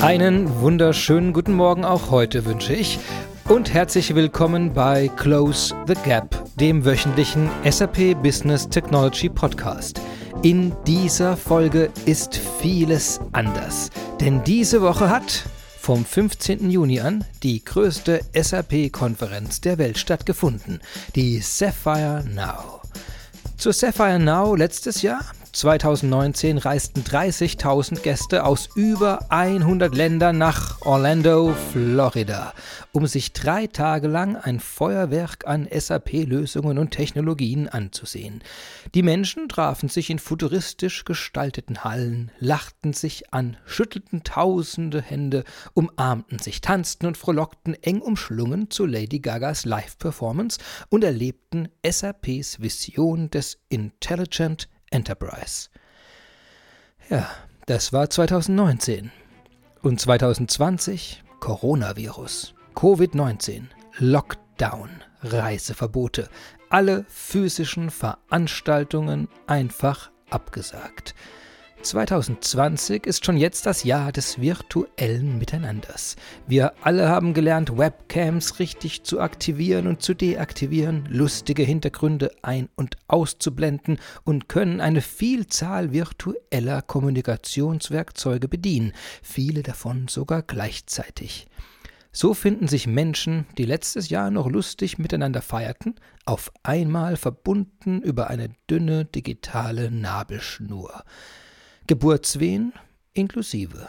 Einen wunderschönen guten Morgen auch heute wünsche ich und herzlich willkommen bei Close the Gap, dem wöchentlichen SAP Business Technology Podcast. In dieser Folge ist vieles anders, denn diese Woche hat vom 15. Juni an die größte SAP-Konferenz der Welt stattgefunden, die Sapphire Now. Zur Sapphire Now letztes Jahr 2019 reisten 30.000 Gäste aus über 100 Ländern nach Orlando, Florida, um sich drei Tage lang ein Feuerwerk an SAP-Lösungen und Technologien anzusehen. Die Menschen trafen sich in futuristisch gestalteten Hallen, lachten sich an, schüttelten tausende Hände, umarmten sich, tanzten und frohlockten eng umschlungen zu Lady Gagas Live-Performance und erlebten SAPs Vision des Intelligent Enterprise. Ja, das war 2019. Und 2020 Coronavirus, Covid-19, Lockdown, Reiseverbote, alle physischen Veranstaltungen einfach abgesagt. 2020 ist schon jetzt das Jahr des virtuellen Miteinanders. Wir alle haben gelernt, Webcams richtig zu aktivieren und zu deaktivieren, lustige Hintergründe ein- und auszublenden und können eine Vielzahl virtueller Kommunikationswerkzeuge bedienen, viele davon sogar gleichzeitig. So finden sich Menschen, die letztes Jahr noch lustig miteinander feierten, auf einmal verbunden über eine dünne digitale Nabelschnur. Geburtswehen inklusive.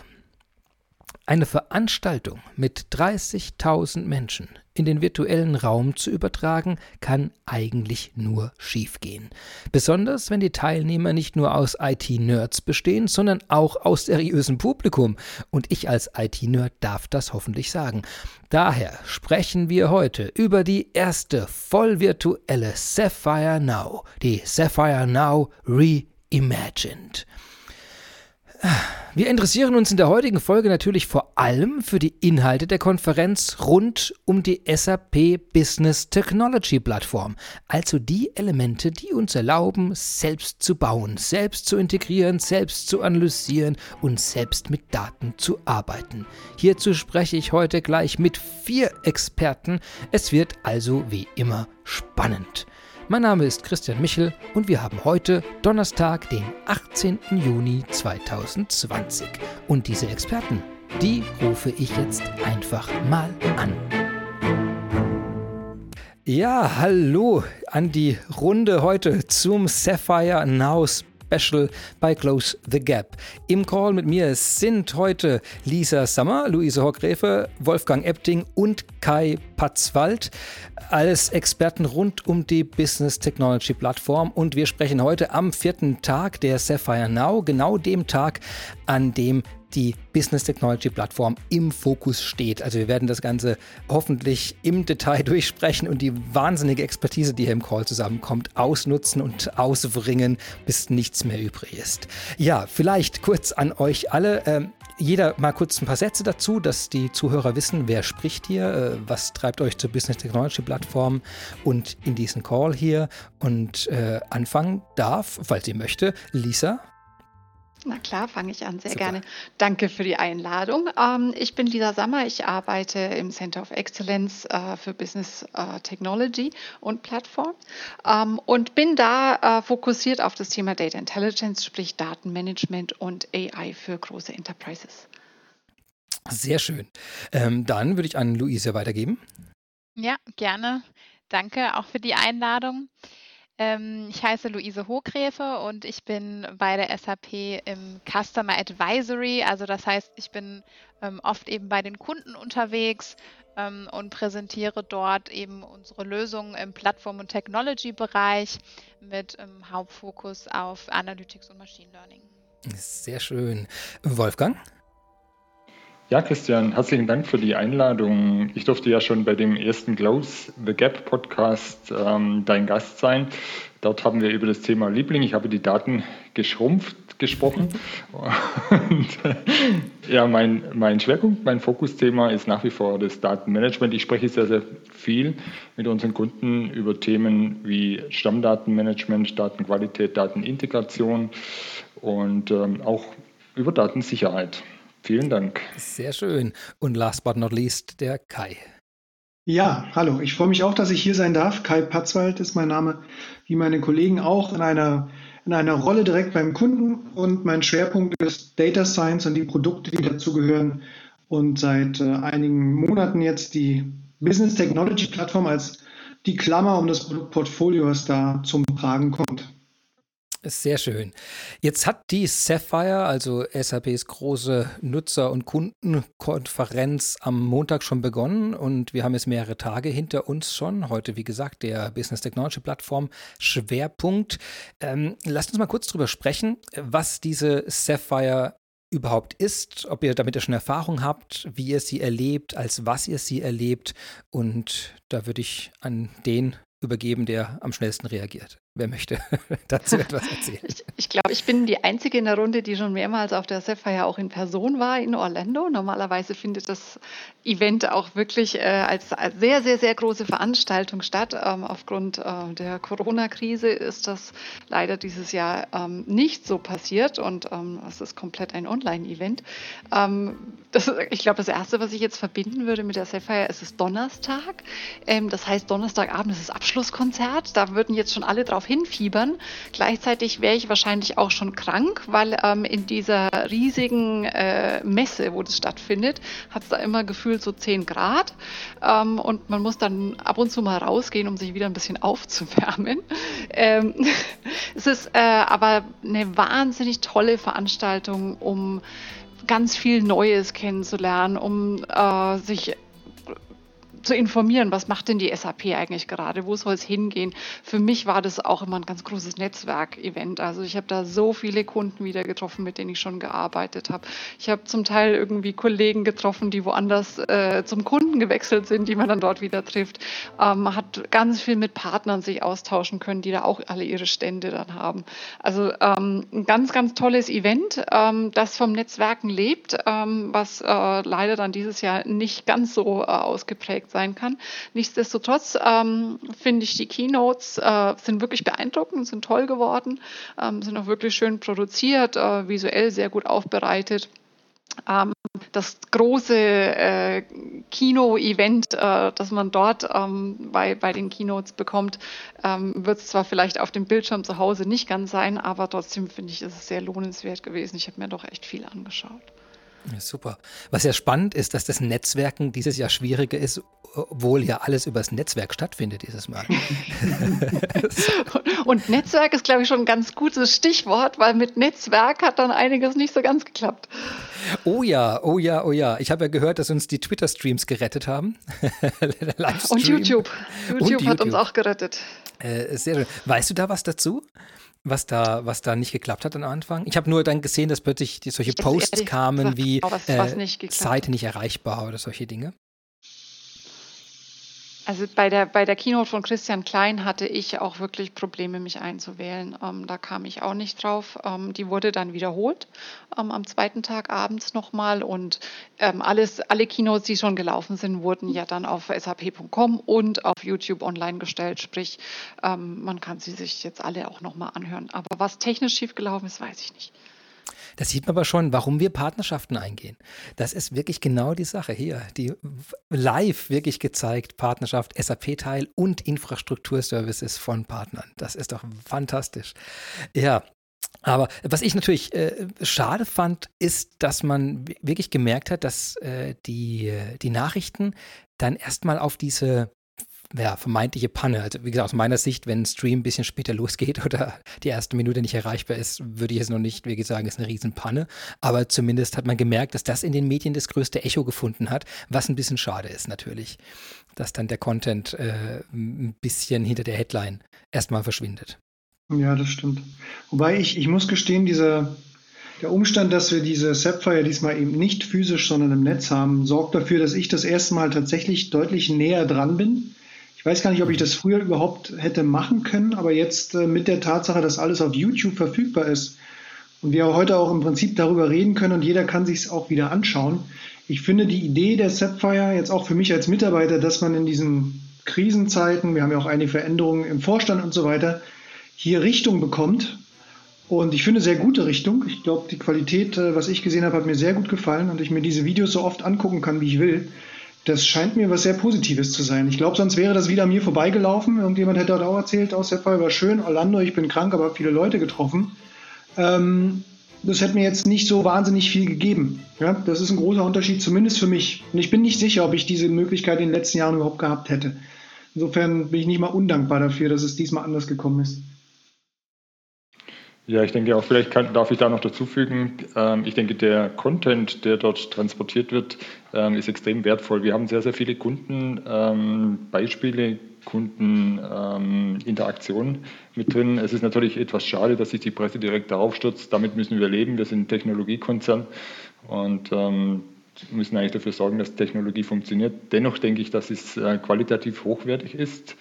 Eine Veranstaltung mit 30.000 Menschen in den virtuellen Raum zu übertragen, kann eigentlich nur schiefgehen. Besonders wenn die Teilnehmer nicht nur aus IT-Nerds bestehen, sondern auch aus seriösem Publikum. Und ich als IT-Nerd darf das hoffentlich sagen. Daher sprechen wir heute über die erste vollvirtuelle Sapphire Now, die Sapphire Now Reimagined. Wir interessieren uns in der heutigen Folge natürlich vor allem für die Inhalte der Konferenz rund um die SAP Business Technology Plattform, also die Elemente, die uns erlauben, selbst zu bauen, selbst zu integrieren, selbst zu analysieren und selbst mit Daten zu arbeiten. Hierzu spreche ich heute gleich mit vier Experten. Es wird also wie immer spannend. Mein Name ist Christian Michel und wir haben heute Donnerstag, den 18. Juni 2020. Und diese Experten, die rufe ich jetzt einfach mal an. Ja, hallo an die Runde heute zum Sapphire Now Special bei Close the Gap. Im Call mit mir sind heute Lisa Sammer, Luise Hockgräfe, Wolfgang Epting und Kai Patzwald als Experten rund um die Business Technology Plattform und wir sprechen heute am vierten Tag der Sapphire Now, genau dem Tag, an dem die Business Technology Plattform im Fokus steht. Also wir werden das Ganze hoffentlich im Detail durchsprechen und die wahnsinnige Expertise, die hier im Call zusammenkommt, ausnutzen und ausbringen, bis nichts mehr übrig ist. Ja, vielleicht kurz an euch alle. Ähm, jeder mal kurz ein paar Sätze dazu, dass die Zuhörer wissen, wer spricht hier, äh, was treibt euch zur Business Technology Plattform und in diesen Call hier. Und äh, anfangen darf, falls ihr möchte, Lisa. Na klar, fange ich an, sehr Super. gerne. Danke für die Einladung. Ähm, ich bin Lisa Sammer, ich arbeite im Center of Excellence äh, für Business äh, Technology und Plattform ähm, und bin da äh, fokussiert auf das Thema Data Intelligence, sprich Datenmanagement und AI für große Enterprises. Sehr schön. Ähm, dann würde ich an Luise weitergeben. Ja, gerne. Danke auch für die Einladung. Ähm, ich heiße Luise Hohgräfe und ich bin bei der SAP im Customer Advisory. Also das heißt, ich bin ähm, oft eben bei den Kunden unterwegs ähm, und präsentiere dort eben unsere Lösungen im Plattform- und Technology-Bereich mit ähm, Hauptfokus auf Analytics und Machine Learning. Sehr schön. Wolfgang? Ja, Christian, herzlichen Dank für die Einladung. Ich durfte ja schon bei dem ersten Close the Gap Podcast ähm, dein Gast sein. Dort haben wir über das Thema Liebling, ich habe die Daten geschrumpft gesprochen. Und ja, mein, mein Schwerpunkt, mein Fokusthema ist nach wie vor das Datenmanagement. Ich spreche sehr, sehr viel mit unseren Kunden über Themen wie Stammdatenmanagement, Datenqualität, Datenintegration und ähm, auch über Datensicherheit. Vielen Dank. Sehr schön. Und last but not least der Kai. Ja, hallo. Ich freue mich auch, dass ich hier sein darf. Kai Patzwald ist mein Name, wie meine Kollegen auch, in einer, in einer Rolle direkt beim Kunden. Und mein Schwerpunkt ist Data Science und die Produkte, die dazugehören. Und seit äh, einigen Monaten jetzt die Business Technology Plattform als die Klammer um das Produktportfolio, was da zum Tragen kommt. Sehr schön. Jetzt hat die Sapphire, also SAPs große Nutzer- und Kundenkonferenz, am Montag schon begonnen und wir haben jetzt mehrere Tage hinter uns schon. Heute, wie gesagt, der Business Technology Plattform Schwerpunkt. Ähm, lasst uns mal kurz drüber sprechen, was diese Sapphire überhaupt ist, ob ihr damit schon Erfahrung habt, wie ihr sie erlebt, als was ihr sie erlebt. Und da würde ich an den übergeben, der am schnellsten reagiert. Wer möchte dazu etwas erzählen? Ich, ich glaube, ich bin die Einzige in der Runde, die schon mehrmals auf der Sapphire auch in Person war in Orlando. Normalerweise findet das Event auch wirklich äh, als, als, sehr, sehr, sehr große Veranstaltung statt. Ähm, aufgrund äh, der Corona-Krise ist das leider dieses Jahr ähm, nicht so passiert und ähm, es ist komplett ein Online-Event. Ähm, ich glaube, das Erste, was ich jetzt verbinden würde mit der Sapphire, ist es Donnerstag. Ähm, das heißt, Donnerstagabend ist das Abschlusskonzert. Da würden jetzt schon alle drauf darauf hinfiebern. Gleichzeitig wäre ich wahrscheinlich auch schon krank, weil ähm, in dieser riesigen äh, Messe, wo das stattfindet, hat es da immer gefühlt so 10 Grad. Ähm, und man muss dann ab und zu mal rausgehen, um sich wieder ein bisschen aufzuwärmen. Ähm, es ist äh, aber eine wahnsinnig tolle Veranstaltung, um ganz viel Neues kennenzulernen, um äh, sich zu informieren, was macht denn die SAP eigentlich gerade, wo soll es hingehen. Für mich war das auch immer ein ganz großes Netzwerkevent. Also ich habe da so viele Kunden wieder getroffen, mit denen ich schon gearbeitet habe. Ich habe zum Teil irgendwie Kollegen getroffen, die woanders äh, zum Kunden gewechselt sind, die man dann dort wieder trifft. Ähm, man hat ganz viel mit Partnern sich austauschen können, die da auch alle ihre Stände dann haben. Also ähm, ein ganz, ganz tolles Event, ähm, das vom Netzwerken lebt, ähm, was äh, leider dann dieses Jahr nicht ganz so äh, ausgeprägt sein kann. Nichtsdestotrotz ähm, finde ich, die Keynotes äh, sind wirklich beeindruckend, sind toll geworden, ähm, sind auch wirklich schön produziert, äh, visuell sehr gut aufbereitet. Ähm, das große äh, Kino-Event, äh, das man dort ähm, bei, bei den Keynotes bekommt, ähm, wird es zwar vielleicht auf dem Bildschirm zu Hause nicht ganz sein, aber trotzdem finde ich, ist es sehr lohnenswert gewesen. Ich habe mir doch echt viel angeschaut. Ja, super. Was ja spannend ist, dass das Netzwerken dieses Jahr schwieriger ist, obwohl ja alles übers Netzwerk stattfindet dieses Mal. Und Netzwerk ist, glaube ich, schon ein ganz gutes Stichwort, weil mit Netzwerk hat dann einiges nicht so ganz geklappt. Oh ja, oh ja, oh ja. Ich habe ja gehört, dass uns die Twitter-Streams gerettet haben. Und YouTube. YouTube. Und YouTube hat uns auch gerettet. Äh, sehr schön. Weißt du da was dazu? was da, was da nicht geklappt hat am Anfang. Ich habe nur dann gesehen, dass plötzlich die, solche Posts kamen wie äh, Seite nicht erreichbar oder solche Dinge. Also bei der, bei der Keynote von Christian Klein hatte ich auch wirklich Probleme, mich einzuwählen. Ähm, da kam ich auch nicht drauf. Ähm, die wurde dann wiederholt ähm, am zweiten Tag abends nochmal und ähm, alles, alle Keynotes, die schon gelaufen sind, wurden ja dann auf sap.com und auf YouTube online gestellt. Sprich, ähm, man kann sie sich jetzt alle auch nochmal anhören. Aber was technisch schiefgelaufen ist, weiß ich nicht. Da sieht man aber schon, warum wir Partnerschaften eingehen. Das ist wirklich genau die Sache hier. Die live wirklich gezeigt, Partnerschaft, SAP-Teil und Infrastrukturservices von Partnern. Das ist doch fantastisch. Ja, aber was ich natürlich äh, schade fand, ist, dass man wirklich gemerkt hat, dass äh, die, die Nachrichten dann erstmal auf diese ja, vermeintliche Panne. Also wie gesagt, aus meiner Sicht, wenn ein Stream ein bisschen später losgeht oder die erste Minute nicht erreichbar ist, würde ich es noch nicht wirklich sagen, ist eine Riesenpanne. Aber zumindest hat man gemerkt, dass das in den Medien das größte Echo gefunden hat, was ein bisschen schade ist natürlich, dass dann der Content äh, ein bisschen hinter der Headline erstmal verschwindet. Ja, das stimmt. Wobei ich, ich muss gestehen, dieser, der Umstand, dass wir diese Sapphire diesmal eben nicht physisch, sondern im Netz haben, sorgt dafür, dass ich das erste Mal tatsächlich deutlich näher dran bin ich weiß gar nicht, ob ich das früher überhaupt hätte machen können, aber jetzt äh, mit der Tatsache, dass alles auf YouTube verfügbar ist und wir heute auch im Prinzip darüber reden können und jeder kann sich es auch wieder anschauen. Ich finde die Idee der Sapphire jetzt auch für mich als Mitarbeiter, dass man in diesen Krisenzeiten, wir haben ja auch einige Veränderungen im Vorstand und so weiter, hier Richtung bekommt Und ich finde sehr gute Richtung. Ich glaube, die Qualität, äh, was ich gesehen habe, hat mir sehr gut gefallen und ich mir diese Videos so oft angucken kann, wie ich will. Das scheint mir was sehr Positives zu sein. Ich glaube, sonst wäre das wieder mir vorbeigelaufen. Irgendjemand hätte auch erzählt, aus der Fall war schön, Orlando, ich bin krank, aber viele Leute getroffen. Ähm, das hätte mir jetzt nicht so wahnsinnig viel gegeben. Ja, das ist ein großer Unterschied, zumindest für mich. Und ich bin nicht sicher, ob ich diese Möglichkeit in den letzten Jahren überhaupt gehabt hätte. Insofern bin ich nicht mal undankbar dafür, dass es diesmal anders gekommen ist. Ja, ich denke auch, vielleicht kann, darf ich da noch dazu fügen, ähm, ich denke, der Content, der dort transportiert wird, ähm, ist extrem wertvoll. Wir haben sehr, sehr viele Kundenbeispiele, ähm, Kundeninteraktionen mit drin. Es ist natürlich etwas schade, dass sich die Presse direkt darauf stürzt. Damit müssen wir leben. Wir sind ein Technologiekonzern und müssen eigentlich dafür sorgen, dass Technologie funktioniert. Dennoch denke ich, dass es äh, qualitativ hochwertig ist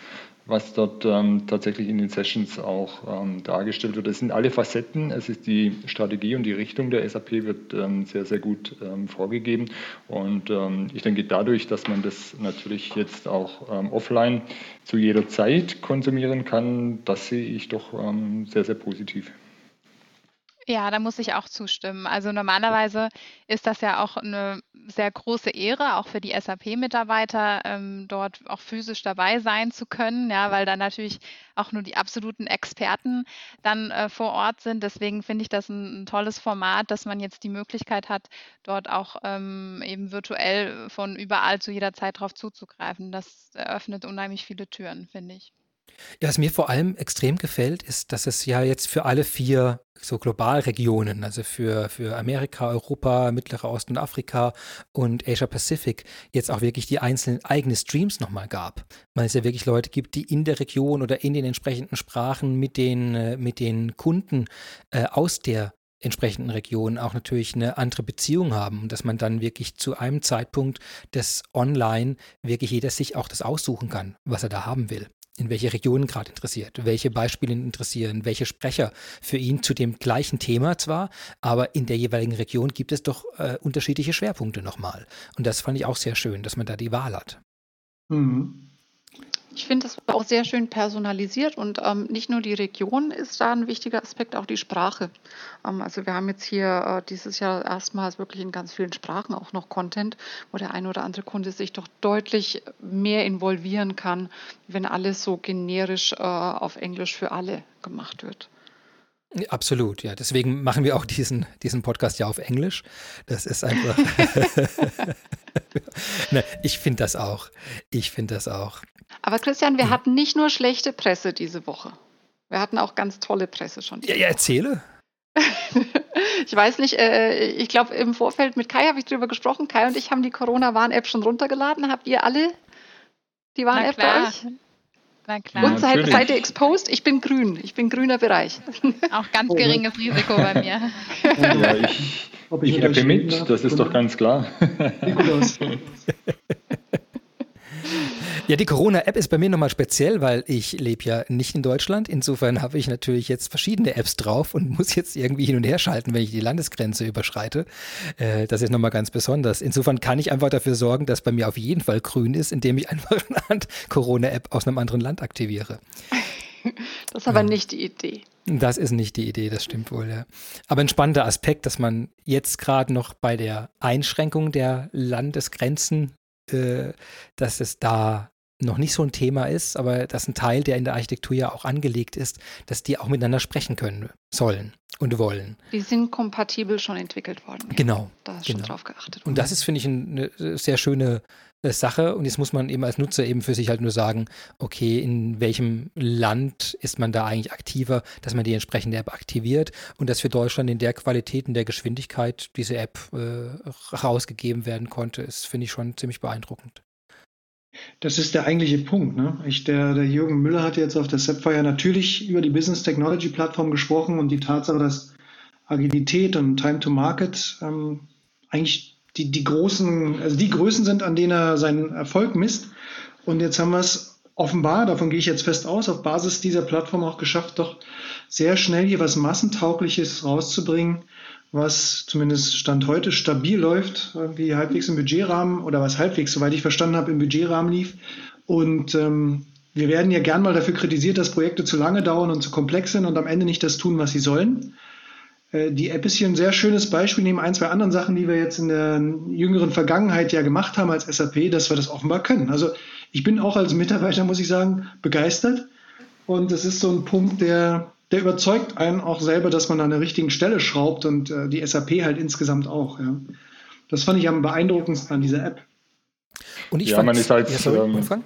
was dort ähm, tatsächlich in den Sessions auch ähm, dargestellt wird. Es sind alle Facetten, es ist die Strategie und die Richtung der SAP wird ähm, sehr, sehr gut ähm, vorgegeben. Und ähm, ich denke, dadurch, dass man das natürlich jetzt auch ähm, offline zu jeder Zeit konsumieren kann, das sehe ich doch sehr, sehr positiv. Ja, da muss ich auch zustimmen. Also normalerweise ist das ja auch eine sehr große Ehre, auch für die SAP-Mitarbeiter, ähm, dort auch physisch dabei sein zu können, ja, weil dann natürlich auch nur die absoluten Experten dann äh, vor Ort sind. Deswegen finde ich das ein, ein, tolles Format, dass man jetzt die Möglichkeit hat, dort auch ähm, eben virtuell von überall zu jeder Zeit drauf zuzugreifen. Das eröffnet unheimlich viele Türen, finde ich. Ja, was mir vor allem extrem gefällt, ist, dass es ja jetzt für alle vier so Globalregionen, also für, für Amerika, Europa, Mittlerer Osten und Afrika und Asia Pacific, jetzt auch wirklich die einzelnen eigenen Streams nochmal gab. Weil es ja wirklich Leute gibt, die in der Region oder in den entsprechenden Sprachen mit den, äh, mit den Kunden äh, aus der entsprechenden Region auch natürlich eine andere Beziehung haben und dass man dann wirklich zu einem Zeitpunkt des Online wirklich jeder sich auch das aussuchen kann, was er da haben will in welche Regionen gerade interessiert, welche Beispiele interessieren, welche Sprecher für ihn zu dem gleichen Thema zwar, aber in der jeweiligen Region gibt es doch äh, unterschiedliche Schwerpunkte nochmal. Und das fand ich auch sehr schön, dass man da die Wahl hat. Mhm. Ich finde das auch sehr schön personalisiert und ähm, nicht nur die Region ist da ein wichtiger Aspekt, auch die Sprache. Ähm, also wir haben jetzt hier äh, dieses Jahr erstmals wirklich in ganz vielen Sprachen auch noch Content, wo der ein oder andere Kunde sich doch deutlich mehr involvieren kann, wenn alles so generisch äh, auf Englisch für alle gemacht wird. Absolut, ja. Deswegen machen wir auch diesen, diesen Podcast ja auf Englisch. Das ist einfach. ich finde das auch. Ich finde das auch. Aber Christian, wir hm. hatten nicht nur schlechte Presse diese Woche. Wir hatten auch ganz tolle Presse schon. Ja, ja, erzähle. ich weiß nicht, äh, ich glaube, im Vorfeld mit Kai habe ich darüber gesprochen. Kai und ich haben die Corona-Warn-App schon runtergeladen. Habt ihr alle die Warn-App bei euch? Na klar. Und seid, seid ihr exposed? Ich bin grün. Ich bin grüner Bereich. Auch ganz oh, geringes Risiko bei mir. Ja, ich, ich, ich mit, das ist doch ganz klar. Ja, die Corona-App ist bei mir nochmal speziell, weil ich lebe ja nicht in Deutschland. Insofern habe ich natürlich jetzt verschiedene Apps drauf und muss jetzt irgendwie hin und her schalten, wenn ich die Landesgrenze überschreite. Äh, das ist nochmal ganz besonders. Insofern kann ich einfach dafür sorgen, dass bei mir auf jeden Fall grün ist, indem ich einfach eine Corona-App aus einem anderen Land aktiviere. Das ist aber ähm, nicht die Idee. Das ist nicht die Idee, das stimmt wohl, ja. Aber ein spannender Aspekt, dass man jetzt gerade noch bei der Einschränkung der Landesgrenzen, äh, dass es da noch nicht so ein Thema ist, aber dass ein Teil, der in der Architektur ja auch angelegt ist, dass die auch miteinander sprechen können sollen und wollen. Die sind kompatibel schon entwickelt worden. Genau. Da ist genau. schon drauf geachtet. Und das ist, finde ich, eine sehr schöne äh, Sache. Und jetzt muss man eben als Nutzer eben für sich halt nur sagen, okay, in welchem Land ist man da eigentlich aktiver, dass man die entsprechende App aktiviert und dass für Deutschland in der Qualität, in der Geschwindigkeit diese App äh, rausgegeben werden konnte, ist, finde ich, schon ziemlich beeindruckend. Das ist der eigentliche Punkt. Ne? Ich, der, der Jürgen Müller hat jetzt auf der Sapphire natürlich über die Business Technology Plattform gesprochen und die Tatsache, dass Agilität und Time to Market ähm, eigentlich die, die großen, also die Größen sind, an denen er seinen Erfolg misst. Und jetzt haben wir es offenbar, davon gehe ich jetzt fest aus, auf Basis dieser Plattform auch geschafft, doch sehr schnell hier was Massentaugliches rauszubringen, was zumindest Stand heute stabil läuft, irgendwie halbwegs im Budgetrahmen oder was halbwegs, soweit ich verstanden habe, im Budgetrahmen lief und ähm, wir werden ja gern mal dafür kritisiert, dass Projekte zu lange dauern und zu komplex sind und am Ende nicht das tun, was sie sollen. Äh, die App ist hier ein sehr schönes Beispiel neben ein, zwei anderen Sachen, die wir jetzt in der jüngeren Vergangenheit ja gemacht haben als SAP, dass wir das offenbar können. Also ich bin auch als Mitarbeiter, muss ich sagen, begeistert. Und es ist so ein Punkt, der, der überzeugt einen auch selber, dass man an der richtigen Stelle schraubt und äh, die SAP halt insgesamt auch. Ja. Das fand ich am beeindruckendsten an dieser App. Und ich ja, fand, man ist halt, ja, sorry, ähm,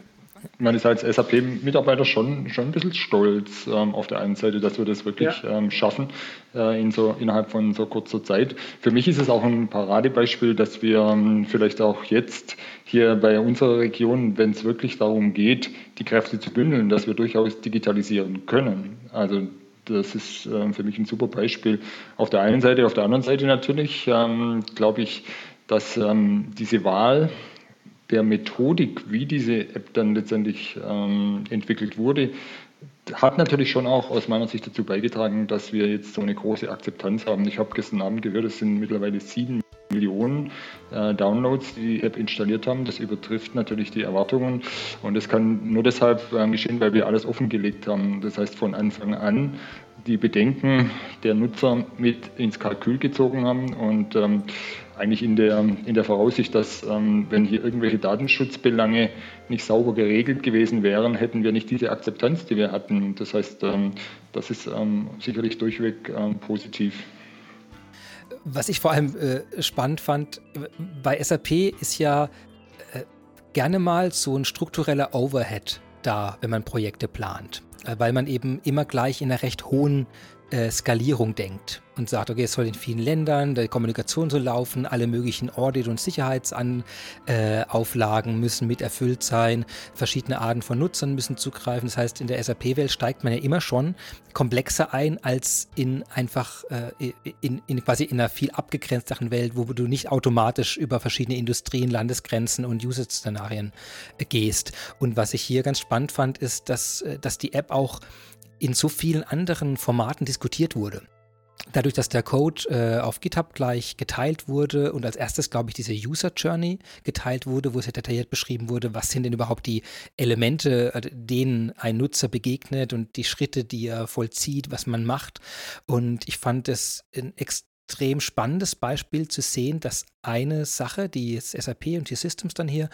man ist als SAP-Mitarbeiter schon, schon ein bisschen stolz ähm, auf der einen Seite, dass wir das wirklich ja. ähm, schaffen äh, in so, innerhalb von so kurzer Zeit. Für mich ist es auch ein Paradebeispiel, dass wir ähm, vielleicht auch jetzt hier bei unserer Region, wenn es wirklich darum geht, die Kräfte zu bündeln, dass wir durchaus digitalisieren können. Also das ist äh, für mich ein super Beispiel auf der einen Seite. Auf der anderen Seite natürlich ähm, glaube ich, dass ähm, diese Wahl der Methodik, wie diese App dann letztendlich ähm, entwickelt wurde, hat natürlich schon auch aus meiner Sicht dazu beigetragen, dass wir jetzt so eine große Akzeptanz haben. Ich habe gestern Abend gehört, es sind mittlerweile sieben Millionen äh, Downloads, die die App installiert haben. Das übertrifft natürlich die Erwartungen und das kann nur deshalb äh, geschehen, weil wir alles offengelegt haben. Das heißt, von Anfang an die Bedenken der Nutzer mit ins Kalkül gezogen haben und ähm, eigentlich in der, in der Voraussicht, dass ähm, wenn hier irgendwelche Datenschutzbelange nicht sauber geregelt gewesen wären, hätten wir nicht diese Akzeptanz, die wir hatten. Das heißt, ähm, das ist ähm, sicherlich durchweg ähm, positiv. Was ich vor allem äh, spannend fand, bei SAP ist ja äh, gerne mal so ein struktureller Overhead da, wenn man Projekte plant, äh, weil man eben immer gleich in einer recht hohen äh, Skalierung denkt und sagt, okay, es soll in vielen Ländern, die Kommunikation soll laufen, alle möglichen Audit- und Sicherheitsauflagen äh, müssen mit erfüllt sein, verschiedene Arten von Nutzern müssen zugreifen. Das heißt, in der SAP-Welt steigt man ja immer schon komplexer ein als in einfach äh, in, in, quasi in einer viel abgegrenzteren Welt, wo du nicht automatisch über verschiedene Industrien, Landesgrenzen und Usage-Szenarien äh, gehst. Und was ich hier ganz spannend fand, ist, dass, äh, dass die App auch in so vielen anderen Formaten diskutiert wurde. Dadurch, dass der Code äh, auf GitHub gleich geteilt wurde und als erstes, glaube ich, diese User Journey geteilt wurde, wo sehr detailliert beschrieben wurde, was sind denn überhaupt die Elemente, äh, denen ein Nutzer begegnet und die Schritte, die er vollzieht, was man macht. Und ich fand es ein extrem extrem spannendes Beispiel zu sehen, dass eine Sache, die jetzt SAP und die Systems dann hier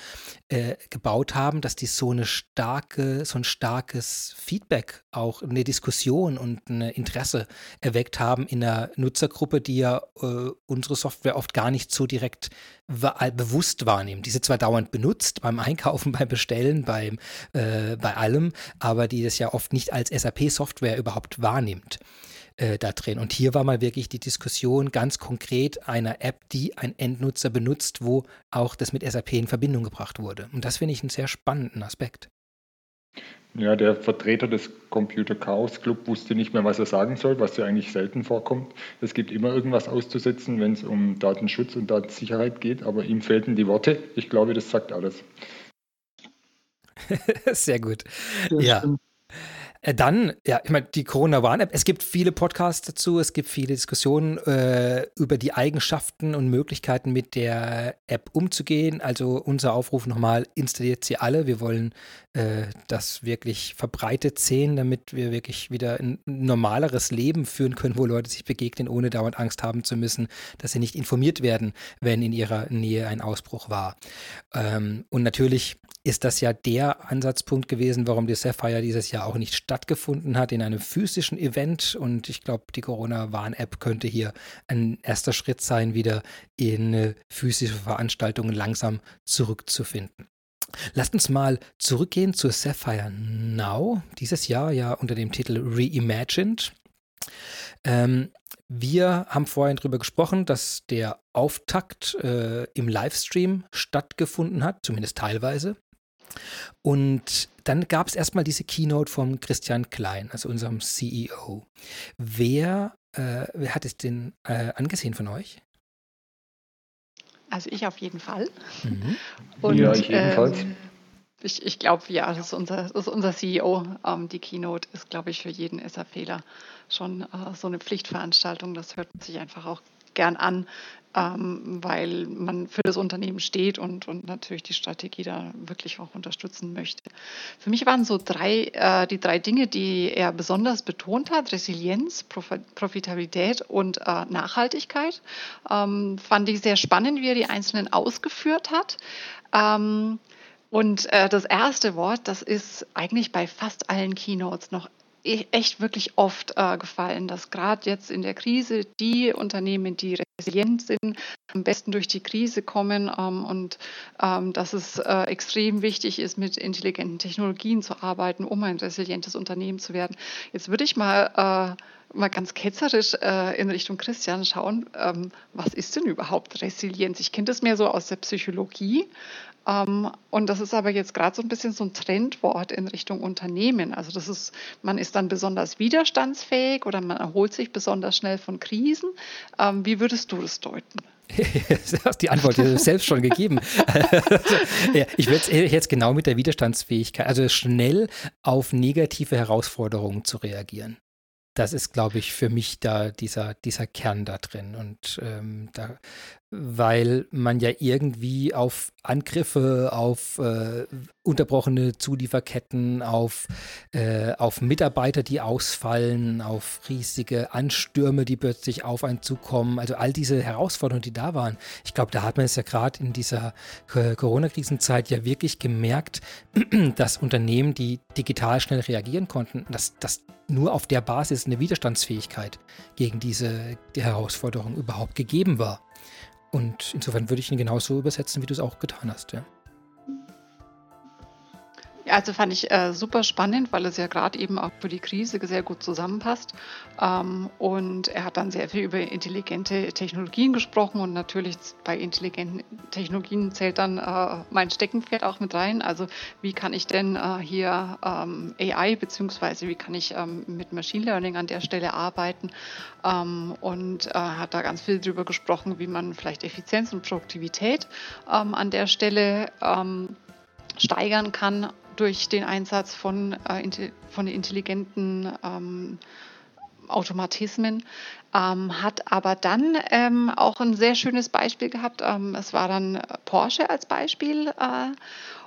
äh, gebaut haben, dass die so eine starke, so ein starkes Feedback, auch eine Diskussion und ein Interesse erweckt haben in einer Nutzergruppe, die ja äh, unsere Software oft gar nicht so direkt bewusst wahrnimmt. Diese zwar dauernd benutzt, beim Einkaufen, beim Bestellen, beim, äh, bei allem, aber die das ja oft nicht als SAP-Software überhaupt wahrnimmt äh, da drin. Und hier war mal wirklich die Diskussion ganz konkret einer App, die ein Endnutzer benutzt, wo auch das mit SAP in Verbindung gebracht wurde. Und das finde ich einen sehr spannenden Aspekt. Ja, der Vertreter des Computer Chaos Club wusste nicht mehr, was er sagen soll, was ja eigentlich selten vorkommt. Es gibt immer irgendwas auszusetzen, wenn es um Datenschutz und Datensicherheit geht, aber ihm fehlten die Worte. Ich glaube, das sagt alles. Sehr gut. Ja. ja. Äh, dann, ja, ich meine, die Corona-Warn-App, es gibt viele Podcasts dazu, es gibt viele Diskussionen äh, über die Eigenschaften und Möglichkeiten mit der App umzugehen. Also unser Aufruf nochmal, installiert sie alle. Wir wollen äh, das wirklich verbreitet sehen, damit wir wirklich wieder ein normaleres Leben führen können, wo Leute sich begegnen, ohne dauernd Angst haben zu müssen, dass sie nicht informiert werden, wenn in ihrer Nähe ein Ausbruch war. Ähm, und natürlich ist das ja der Ansatzpunkt gewesen, warum die Sapphire dieses Jahr auch nicht stattgefunden hat in einem physischen Event. Und ich glaube, die Corona-Warn-App könnte hier ein erster Schritt sein, wieder in physische Veranstaltungen langsam zurückzufinden. Lasst uns mal zurückgehen zur Sapphire Now, dieses Jahr ja unter dem Titel Reimagined. Ähm, wir haben vorhin darüber gesprochen, dass der Auftakt äh, im Livestream stattgefunden hat, zumindest teilweise. Und dann gab es erstmal diese Keynote von Christian Klein, also unserem CEO. Wer, äh, hat es denn äh, angesehen von euch? Also ich auf jeden Fall. Mhm. Und, ja, ich ebenfalls. Ähm, ich, ich glaube, ja, das ist unser, das ist unser CEO. Ähm, die Keynote ist, glaube ich, für jeden SAPler schon äh, so eine Pflichtveranstaltung. Das hört sich einfach auch gern an, ähm, weil man für das Unternehmen steht und, und natürlich die Strategie da wirklich auch unterstützen möchte. Für mich waren so drei, äh, die drei Dinge, die er besonders betont hat, Resilienz, Prof Profitabilität und äh, Nachhaltigkeit. Ähm, fand ich sehr spannend, wie er die einzelnen ausgeführt hat. Ähm, und äh, das erste Wort, das ist eigentlich bei fast allen Keynotes noch echt wirklich oft äh, gefallen, dass gerade jetzt in der Krise die Unternehmen, die resilient sind, am besten durch die Krise kommen ähm, und ähm, dass es äh, extrem wichtig ist, mit intelligenten Technologien zu arbeiten, um ein resilientes Unternehmen zu werden. Jetzt würde ich mal, äh, mal ganz ketzerisch äh, in Richtung Christian schauen, ähm, was ist denn überhaupt Resilienz? Ich kenne das mehr so aus der Psychologie, und das ist aber jetzt gerade so ein bisschen so ein Trendwort in Richtung Unternehmen. Also das ist, man ist dann besonders widerstandsfähig oder man erholt sich besonders schnell von Krisen. Ähm, wie würdest du das deuten? du hast die Antwort selbst schon gegeben. ja, ich würde jetzt genau mit der Widerstandsfähigkeit, also schnell auf negative Herausforderungen zu reagieren das ist, glaube ich, für mich da dieser, dieser Kern da drin. Und ähm, da, weil man ja irgendwie auf Angriffe, auf äh, unterbrochene Zulieferketten, auf, äh, auf Mitarbeiter, die ausfallen, auf riesige Anstürme, die plötzlich auf einen zukommen, also all diese Herausforderungen, die da waren. Ich glaube, da hat man es ja gerade in dieser Corona-Krisenzeit ja wirklich gemerkt, dass Unternehmen, die digital schnell reagieren konnten, dass, dass nur auf der Basis eine Widerstandsfähigkeit gegen diese die Herausforderung überhaupt gegeben war. Und insofern würde ich ihn genauso übersetzen, wie du es auch getan hast. Ja. Ja, also fand ich äh, super spannend, weil es ja gerade eben auch für die Krise sehr gut zusammenpasst. Ähm, und er hat dann sehr viel über intelligente Technologien gesprochen und natürlich bei intelligenten Technologien zählt dann äh, mein Steckenpferd auch mit rein. Also wie kann ich denn äh, hier ähm, AI beziehungsweise wie kann ich ähm, mit Machine Learning an der Stelle arbeiten? Ähm, und äh, hat da ganz viel darüber gesprochen, wie man vielleicht Effizienz und Produktivität ähm, an der Stelle ähm, steigern kann durch den Einsatz von, äh, von intelligenten ähm, Automatismen, ähm, hat aber dann ähm, auch ein sehr schönes Beispiel gehabt. Ähm, es war dann Porsche als Beispiel. Äh,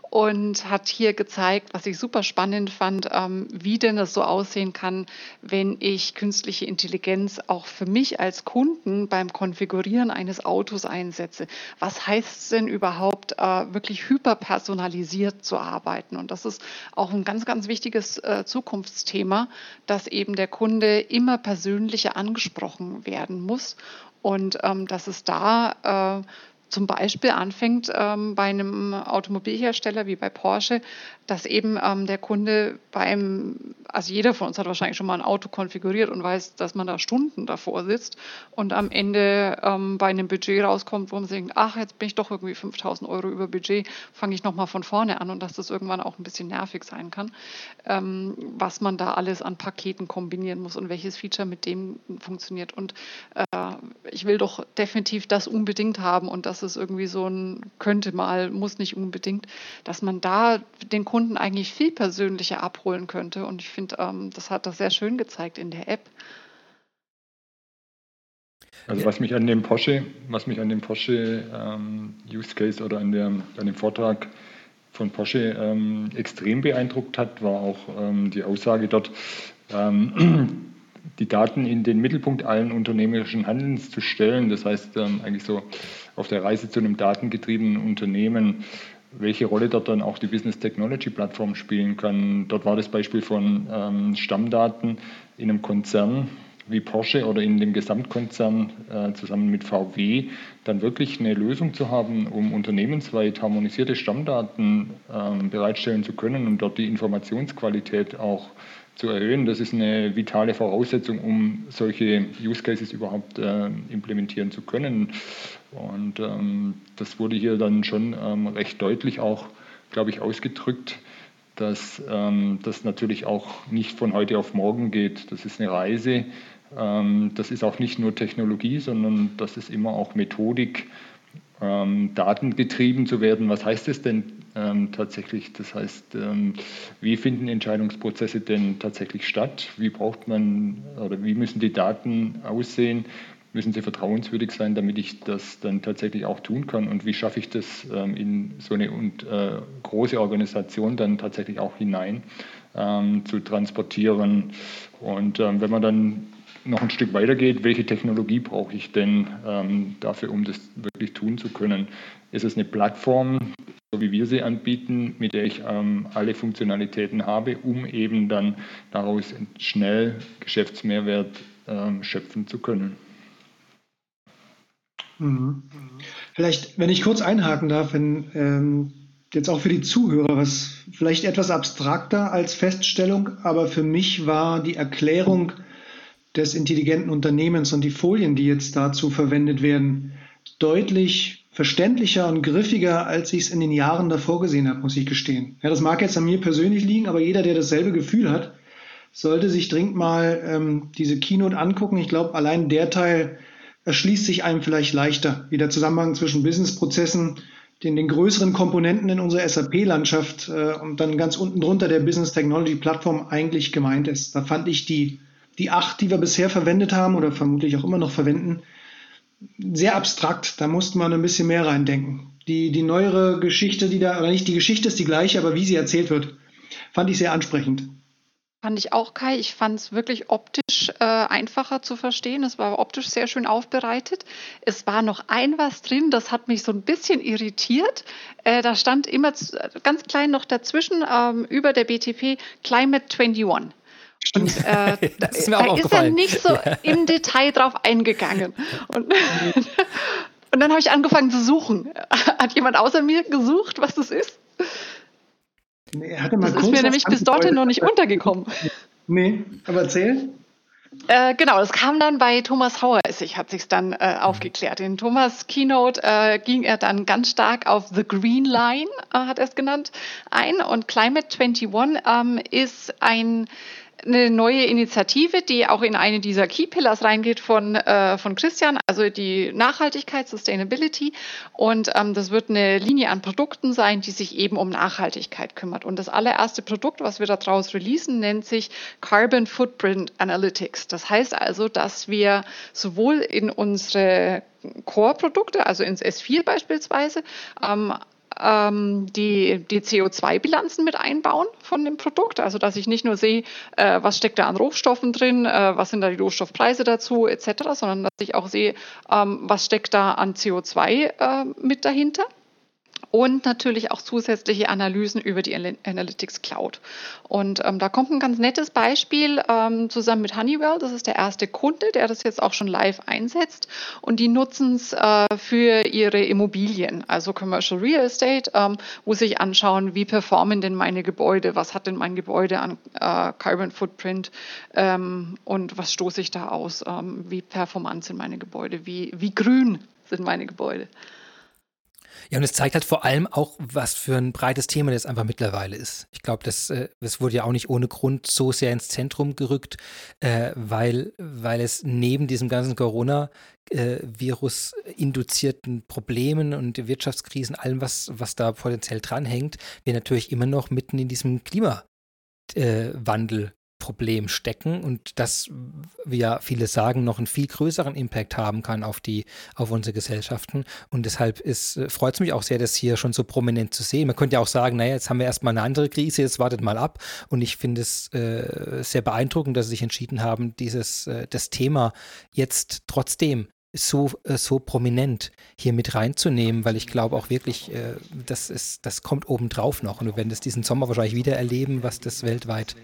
und hat hier gezeigt, was ich super spannend fand, ähm, wie denn das so aussehen kann, wenn ich künstliche Intelligenz auch für mich als Kunden beim Konfigurieren eines Autos einsetze. Was heißt es denn überhaupt, äh, wirklich hyperpersonalisiert zu arbeiten? Und das ist auch ein ganz, ganz wichtiges äh, Zukunftsthema, dass eben der Kunde immer persönlicher angesprochen werden muss und ähm, dass es da äh, zum Beispiel anfängt ähm, bei einem Automobilhersteller wie bei Porsche, dass eben ähm, der Kunde beim, also jeder von uns hat wahrscheinlich schon mal ein Auto konfiguriert und weiß, dass man da Stunden davor sitzt und am Ende ähm, bei einem Budget rauskommt, wo man denkt, ach, jetzt bin ich doch irgendwie 5000 Euro über Budget, fange ich nochmal von vorne an und dass das irgendwann auch ein bisschen nervig sein kann, ähm, was man da alles an Paketen kombinieren muss und welches Feature mit dem funktioniert. Und äh, ich will doch definitiv das unbedingt haben und das dass es irgendwie so ein könnte mal, muss nicht unbedingt, dass man da den Kunden eigentlich viel persönlicher abholen könnte. Und ich finde, ähm, das hat das sehr schön gezeigt in der App. Also was mich an dem Porsche, was mich an dem Porsche ähm, Use Case oder an, der, an dem Vortrag von Porsche ähm, extrem beeindruckt hat, war auch ähm, die Aussage dort, ähm, die Daten in den Mittelpunkt allen unternehmerischen Handelns zu stellen. Das heißt ähm, eigentlich so auf der Reise zu einem datengetriebenen Unternehmen, welche Rolle dort dann auch die Business Technology Plattform spielen kann. Dort war das Beispiel von ähm, Stammdaten in einem Konzern wie Porsche oder in dem Gesamtkonzern äh, zusammen mit VW dann wirklich eine Lösung zu haben, um unternehmensweit harmonisierte Stammdaten äh, bereitstellen zu können und dort die Informationsqualität auch zu erhöhen. Das ist eine vitale Voraussetzung, um solche Use Cases überhaupt äh, implementieren zu können. Und ähm, das wurde hier dann schon ähm, recht deutlich auch, glaube ich, ausgedrückt, dass ähm, das natürlich auch nicht von heute auf morgen geht. Das ist eine Reise. Ähm, das ist auch nicht nur Technologie, sondern das ist immer auch Methodik, ähm, datengetrieben zu werden. Was heißt es denn ähm, tatsächlich. Das heißt, ähm, wie finden Entscheidungsprozesse denn tatsächlich statt? Wie braucht man oder wie müssen die Daten aussehen? müssen sie vertrauenswürdig sein, damit ich das dann tatsächlich auch tun kann und wie schaffe ich das ähm, in so eine und, äh, große Organisation dann tatsächlich auch hinein ähm, zu transportieren. Und ähm, wenn man dann noch ein Stück weiter geht, welche Technologie brauche ich denn ähm, dafür, um das wirklich tun zu können? Ist es eine Plattform, so wie wir sie anbieten, mit der ich ähm, alle Funktionalitäten habe, um eben dann daraus schnell Geschäftsmehrwert ähm, schöpfen zu können? Mhm. Vielleicht, wenn ich kurz einhaken darf, wenn ähm, jetzt auch für die Zuhörer, was vielleicht etwas abstrakter als Feststellung, aber für mich war die Erklärung des intelligenten Unternehmens und die Folien, die jetzt dazu verwendet werden, deutlich verständlicher und griffiger, als ich es in den Jahren davor gesehen habe, muss ich gestehen. Ja, das mag jetzt an mir persönlich liegen, aber jeder, der dasselbe Gefühl hat, sollte sich dringend mal ähm, diese Keynote angucken. Ich glaube, allein der Teil erschließt sich einem vielleicht leichter, wie der Zusammenhang zwischen Businessprozessen, den, den größeren Komponenten in unserer SAP-Landschaft äh, und dann ganz unten drunter der Business Technology Plattform eigentlich gemeint ist. Da fand ich die, die acht, die wir bisher verwendet haben oder vermutlich auch immer noch verwenden, sehr abstrakt. Da musste man ein bisschen mehr reindenken. Die, die neuere Geschichte, die da, oder nicht die Geschichte ist die gleiche, aber wie sie erzählt wird, fand ich sehr ansprechend. Fand ich auch, Kai. Ich fand es wirklich optisch äh, einfacher zu verstehen. Es war optisch sehr schön aufbereitet. Es war noch ein was drin, das hat mich so ein bisschen irritiert. Äh, da stand immer ganz klein noch dazwischen ähm, über der BTP Climate 21. Und äh, da, ist, da ist er nicht so ja. im Detail drauf eingegangen. Und, und dann habe ich angefangen zu suchen. Hat jemand außer mir gesucht, was das ist? Nee, hatte mal das ist mir nämlich bis dorthin noch nicht untergekommen. Nee, aber erzähl. Äh, genau, das kam dann bei Thomas Haueressig, hat sich dann äh, aufgeklärt. In Thomas Keynote äh, ging er dann ganz stark auf The Green Line, äh, hat er es genannt, ein. Und Climate 21 ähm, ist ein eine neue Initiative, die auch in eine dieser Key Pillars reingeht von, äh, von Christian, also die Nachhaltigkeit, Sustainability. Und ähm, das wird eine Linie an Produkten sein, die sich eben um Nachhaltigkeit kümmert. Und das allererste Produkt, was wir daraus releasen, nennt sich Carbon Footprint Analytics. Das heißt also, dass wir sowohl in unsere Core-Produkte, also ins S4 beispielsweise, ähm, ähm, die, die CO2-Bilanzen mit einbauen von dem Produkt. Also dass ich nicht nur sehe, äh, was steckt da an Rohstoffen drin, äh, was sind da die Rohstoffpreise dazu etc., sondern dass ich auch sehe, ähm, was steckt da an CO2 äh, mit dahinter und natürlich auch zusätzliche Analysen über die Analytics Cloud. Und ähm, da kommt ein ganz nettes Beispiel ähm, zusammen mit Honeywell. Das ist der erste Kunde, der das jetzt auch schon live einsetzt. Und die nutzen es äh, für ihre Immobilien, also Commercial Real Estate, ähm, wo sie sich anschauen, wie performen denn meine Gebäude, was hat denn mein Gebäude an äh, Carbon Footprint ähm, und was stoße ich da aus, ähm, wie performant sind meine Gebäude, wie, wie grün sind meine Gebäude. Ja, und es zeigt halt vor allem auch, was für ein breites Thema das einfach mittlerweile ist. Ich glaube, das, äh, das wurde ja auch nicht ohne Grund so sehr ins Zentrum gerückt, äh, weil, weil es neben diesem ganzen Corona äh, Virus induzierten Problemen und Wirtschaftskrisen, allem, was, was da potenziell dranhängt, wir natürlich immer noch mitten in diesem Klimawandel Problem stecken und das, wie ja viele sagen, noch einen viel größeren Impact haben kann auf die, auf unsere Gesellschaften. Und deshalb äh, freut es mich auch sehr, das hier schon so prominent zu sehen. Man könnte ja auch sagen, naja, jetzt haben wir erstmal eine andere Krise, jetzt wartet mal ab. Und ich finde es äh, sehr beeindruckend, dass sie sich entschieden haben, dieses, äh, das Thema jetzt trotzdem so, äh, so prominent hier mit reinzunehmen, weil ich glaube auch wirklich, äh, das, ist, das kommt obendrauf noch. Und wir werden das diesen Sommer wahrscheinlich wieder erleben, was das weltweit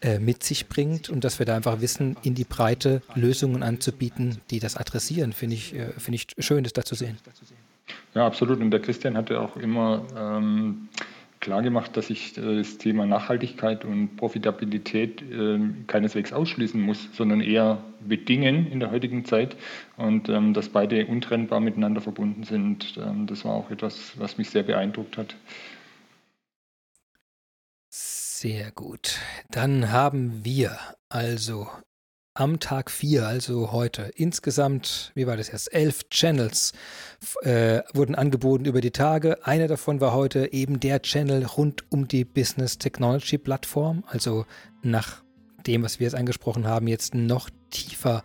äh, mit sich bringt und dass wir da einfach wissen, in die Breite Lösungen anzubieten, die das adressieren, finde ich, find ich schön, das da zu sehen. Ja, absolut. Und der Christian hatte auch immer ähm, klargemacht, dass ich äh, das Thema Nachhaltigkeit und Profitabilität äh, keineswegs ausschließen muss, sondern eher bedingen in der heutigen Zeit und ähm, dass beide untrennbar miteinander verbunden sind. Ähm, das war auch etwas, was mich sehr beeindruckt hat. Sehr gut. Dann haben wir also am Tag 4, also heute, insgesamt, wie war das jetzt, elf Channels äh, wurden angeboten über die Tage. Einer davon war heute eben der Channel rund um die Business Technology Plattform, also nach dem, was wir jetzt angesprochen haben, jetzt noch tiefer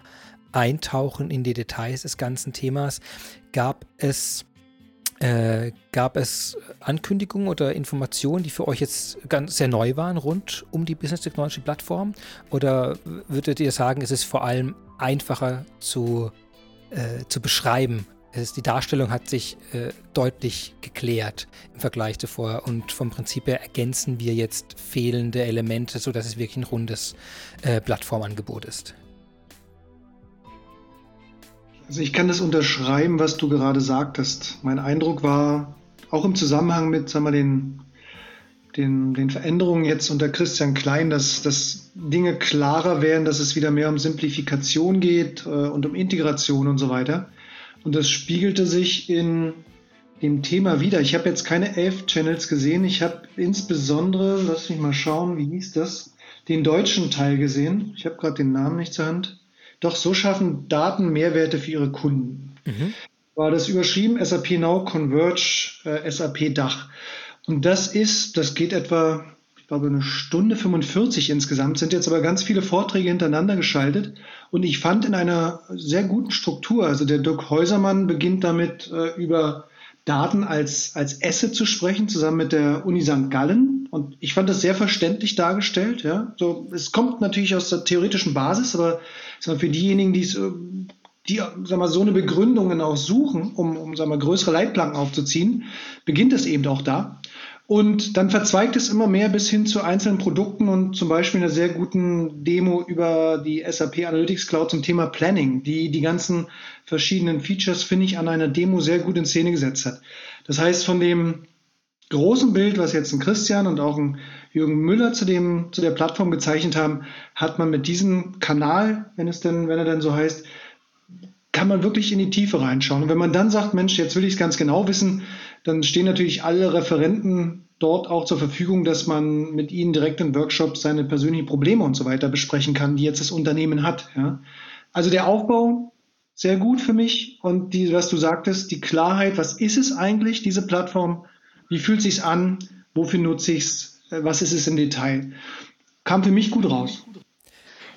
eintauchen in die Details des ganzen Themas, gab es äh, gab es Ankündigungen oder Informationen, die für euch jetzt ganz sehr neu waren rund um die Business Technology Plattform? Oder würdet ihr sagen, es ist vor allem einfacher zu, äh, zu beschreiben? Ist, die Darstellung hat sich äh, deutlich geklärt im Vergleich zu vorher und vom Prinzip her ergänzen wir jetzt fehlende Elemente, sodass es wirklich ein rundes äh, Plattformangebot ist. Also ich kann das unterschreiben, was du gerade sagtest. Mein Eindruck war, auch im Zusammenhang mit sagen wir, den, den, den Veränderungen jetzt unter Christian Klein, dass, dass Dinge klarer werden, dass es wieder mehr um Simplifikation geht äh, und um Integration und so weiter. Und das spiegelte sich in dem Thema wieder. Ich habe jetzt keine elf Channels gesehen. Ich habe insbesondere, lass mich mal schauen, wie hieß das, den deutschen Teil gesehen. Ich habe gerade den Namen nicht zur Hand. Doch so schaffen Daten Mehrwerte für ihre Kunden. Mhm. War das überschrieben SAP Now Converge äh, SAP Dach. Und das ist, das geht etwa, ich glaube, eine Stunde 45 insgesamt, sind jetzt aber ganz viele Vorträge hintereinander geschaltet. Und ich fand in einer sehr guten Struktur, also der Dirk Häusermann beginnt damit äh, über Daten als, als Asset zu sprechen, zusammen mit der Uni St. Gallen. Und ich fand das sehr verständlich dargestellt. Ja. So, es kommt natürlich aus der theoretischen Basis, aber für diejenigen, die es äh, die sag mal, so eine Begründungen auch suchen, um, um sag mal, größere Leitplanken aufzuziehen, beginnt es eben auch da. Und dann verzweigt es immer mehr bis hin zu einzelnen Produkten und zum Beispiel einer sehr guten Demo über die SAP Analytics Cloud zum Thema Planning, die die ganzen verschiedenen Features, finde ich, an einer Demo sehr gut in Szene gesetzt hat. Das heißt, von dem großen Bild, was jetzt ein Christian und auch ein Jürgen Müller zu, dem, zu der Plattform gezeichnet haben, hat man mit diesem Kanal, wenn es denn, wenn er denn so heißt, kann man wirklich in die Tiefe reinschauen. Und wenn man dann sagt, Mensch, jetzt will ich es ganz genau wissen, dann stehen natürlich alle Referenten dort auch zur Verfügung, dass man mit ihnen direkt in Workshops seine persönlichen Probleme und so weiter besprechen kann, die jetzt das Unternehmen hat. Ja. Also der Aufbau sehr gut für mich und die, was du sagtest, die Klarheit, was ist es eigentlich, diese Plattform, wie fühlt sich's an, wofür nutze ich es, was ist es im Detail, kam für mich gut raus.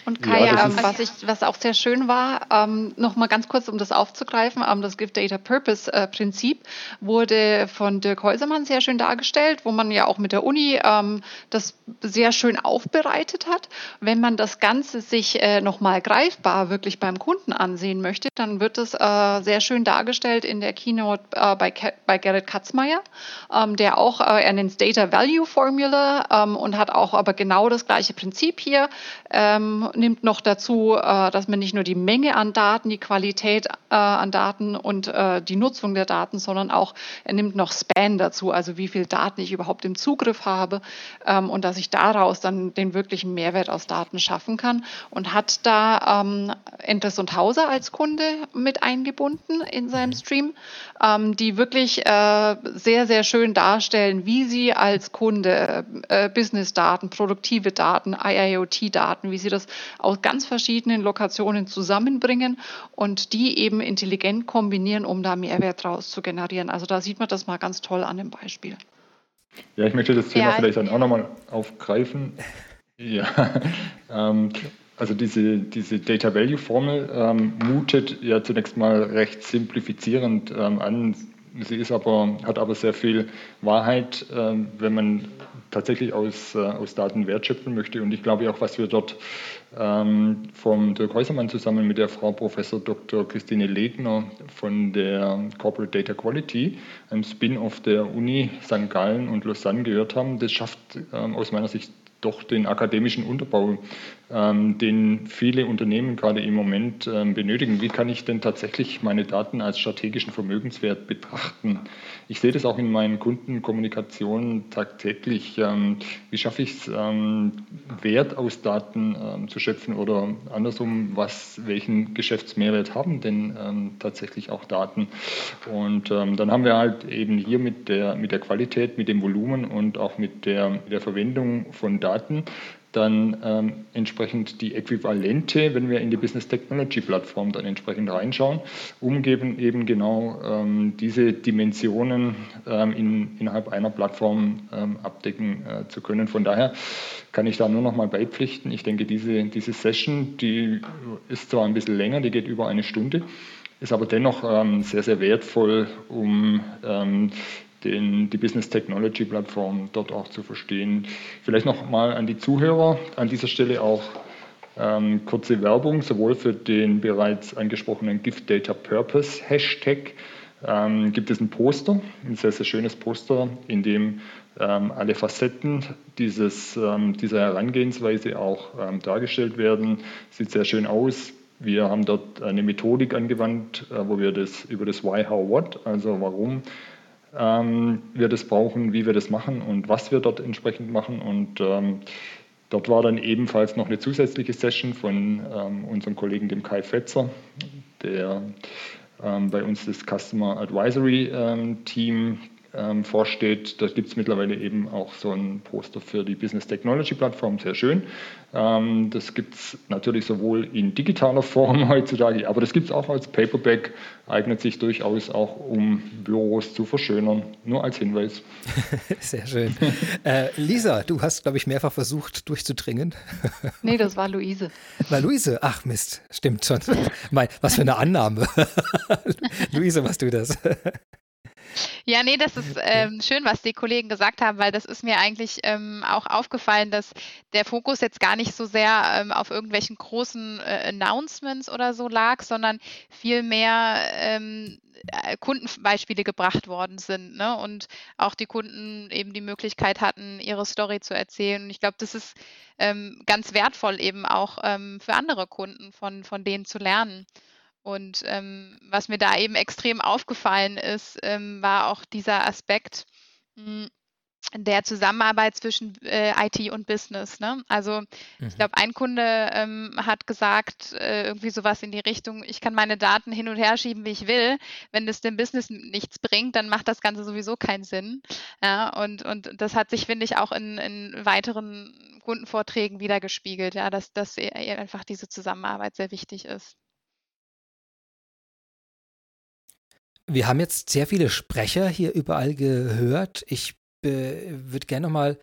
Und Kai, ja, ähm, was, ich, was auch sehr schön war, ähm, nochmal ganz kurz, um das aufzugreifen, ähm, das Give Data Purpose äh, Prinzip wurde von Dirk Häusermann sehr schön dargestellt, wo man ja auch mit der Uni ähm, das sehr schön aufbereitet hat. Wenn man das Ganze sich äh, nochmal greifbar wirklich beim Kunden ansehen möchte, dann wird es äh, sehr schön dargestellt in der Keynote äh, bei, bei Gerrit Katzmeier, ähm, der auch, äh, er nennt es Data Value Formula ähm, und hat auch aber genau das gleiche Prinzip hier. Nimmt noch dazu, äh, dass man nicht nur die Menge an Daten, die Qualität äh, an Daten und äh, die Nutzung der Daten, sondern auch, er nimmt noch Span dazu, also wie viel Daten ich überhaupt im Zugriff habe ähm, und dass ich daraus dann den wirklichen Mehrwert aus Daten schaffen kann und hat da ähm, Endres und Hauser als Kunde mit eingebunden in seinem Stream, ähm, die wirklich äh, sehr, sehr schön darstellen, wie sie als Kunde äh, Business-Daten, produktive Daten, IIoT-Daten, wie sie das aus ganz verschiedenen Lokationen zusammenbringen und die eben intelligent kombinieren, um da Mehrwert draus zu generieren. Also da sieht man das mal ganz toll an dem Beispiel. Ja, ich möchte das Thema ja, vielleicht dann auch nochmal aufgreifen. Ja, ähm, also diese, diese Data Value Formel ähm, mutet ja zunächst mal recht simplifizierend ähm, an. Sie ist aber, hat aber sehr viel Wahrheit, äh, wenn man tatsächlich aus, äh, aus Daten Wert schöpfen möchte. Und ich glaube auch, was wir dort ähm, vom Dirk Häusermann zusammen mit der Frau Professor Dr. Christine Legner von der Corporate Data Quality, einem Spin-off der Uni St. Gallen und Lausanne gehört haben, das schafft ähm, aus meiner Sicht doch den akademischen Unterbau, den viele Unternehmen gerade im Moment ähm, benötigen. Wie kann ich denn tatsächlich meine Daten als strategischen Vermögenswert betrachten? Ich sehe das auch in meinen Kundenkommunikationen tagtäglich. Ähm, wie schaffe ich es, ähm, Wert aus Daten ähm, zu schöpfen oder andersrum, was, welchen Geschäftsmehrwert haben denn ähm, tatsächlich auch Daten? Und dann haben wir halt eben hier mit der, mit der Qualität, mit dem Volumen und auch mit der, mit der Verwendung von Daten dann ähm, entsprechend die Äquivalente, wenn wir in die Business Technology Plattform dann entsprechend reinschauen, um eben, genau ähm, diese Dimensionen ähm, in, innerhalb einer Plattform ähm, abdecken äh, zu können. Von daher kann ich da nur noch mal beipflichten. Ich denke, diese, diese Session, die ist zwar ein bisschen länger, die geht über eine Stunde, ist aber dennoch ähm, sehr, sehr wertvoll, um ähm, den, die Business Technology Plattform dort auch zu verstehen. Vielleicht noch mal an die Zuhörer an dieser Stelle auch ähm, kurze Werbung, sowohl für den bereits angesprochenen Gift Data Purpose Hashtag ähm, gibt es ein Poster, ein sehr, sehr schönes Poster, in dem ähm, alle Facetten dieses, ähm, dieser Herangehensweise auch ähm, dargestellt werden. Sieht sehr schön aus. Wir haben dort eine Methodik angewandt, äh, wo wir das über das Why, How, What, also warum, ähm, wir das brauchen, wie wir das machen und was wir dort entsprechend machen. Und ähm, dort war dann ebenfalls noch eine zusätzliche Session von ähm, unserem Kollegen, dem Kai Fetzer, der ähm, bei uns das Customer Advisory ähm, Team ähm, vorsteht. Da gibt es mittlerweile eben auch so ein Poster für die Business Technology Plattform, sehr schön. Ähm, das gibt es natürlich sowohl in digitaler Form heutzutage, aber das gibt es auch als Paperback, eignet sich durchaus auch, um Büros zu verschönern. Nur als Hinweis. sehr schön. äh, Lisa, du hast, glaube ich, mehrfach versucht durchzudringen. nee, das war Luise. War Luise? Ach Mist, stimmt schon. was für eine Annahme. Luise, was du das? Ja, nee, das ist ähm, schön, was die Kollegen gesagt haben, weil das ist mir eigentlich ähm, auch aufgefallen, dass der Fokus jetzt gar nicht so sehr ähm, auf irgendwelchen großen äh, Announcements oder so lag, sondern vielmehr ähm, äh, Kundenbeispiele gebracht worden sind ne? und auch die Kunden eben die Möglichkeit hatten, ihre Story zu erzählen. Und ich glaube, das ist ähm, ganz wertvoll eben auch ähm, für andere Kunden von, von denen zu lernen. Und ähm, was mir da eben extrem aufgefallen ist, ähm, war auch dieser Aspekt mh, hm, der Zusammenarbeit zwischen äh, IT und Business. Ne? Also mhm. ich glaube, ein Kunde ähm, hat gesagt, äh, irgendwie sowas in die Richtung, ich kann meine Daten hin und her schieben, wie ich will. Wenn es dem Business nichts bringt, dann macht das Ganze sowieso keinen Sinn. Ja? Und, und das hat sich, finde ich, auch in, in weiteren Kundenvorträgen wieder gespiegelt, ja? dass, dass e, einfach diese Zusammenarbeit sehr wichtig ist. Wir haben jetzt sehr viele Sprecher hier überall gehört. Ich äh, würde gerne nochmal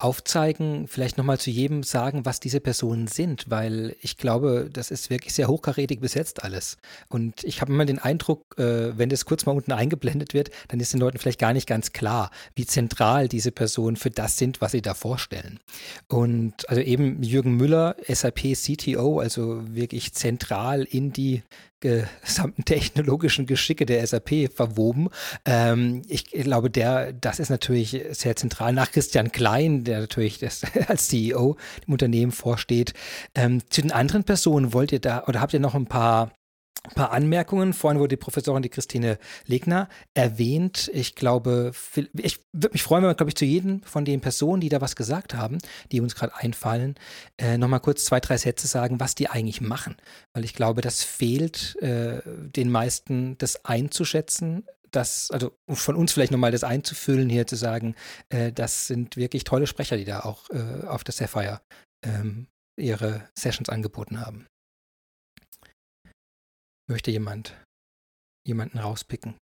aufzeigen, vielleicht nochmal zu jedem sagen, was diese Personen sind, weil ich glaube, das ist wirklich sehr hochkarätig besetzt alles. Und ich habe immer den Eindruck, äh, wenn das kurz mal unten eingeblendet wird, dann ist den Leuten vielleicht gar nicht ganz klar, wie zentral diese Personen für das sind, was sie da vorstellen. Und also eben Jürgen Müller, SAP CTO, also wirklich zentral in die gesamten technologischen Geschicke der SAP verwoben. Ähm, ich glaube, der, das ist natürlich sehr zentral. Nach Christian Klein, der natürlich das, als CEO im Unternehmen vorsteht. Ähm, zu den anderen Personen wollt ihr da oder habt ihr noch ein paar ein paar Anmerkungen. Vorhin wurde die Professorin, die Christine Legner, erwähnt. Ich glaube, ich würde mich freuen, wenn wir, glaube ich, zu jedem von den Personen, die da was gesagt haben, die uns gerade einfallen, äh, nochmal kurz zwei, drei Sätze sagen, was die eigentlich machen. Weil ich glaube, das fehlt äh, den meisten, das einzuschätzen. Das, also von uns vielleicht nochmal das einzufüllen, hier zu sagen, äh, das sind wirklich tolle Sprecher, die da auch auf der Sapphire ähm, ihre Sessions angeboten haben. Möchte jemand jemanden rauspicken?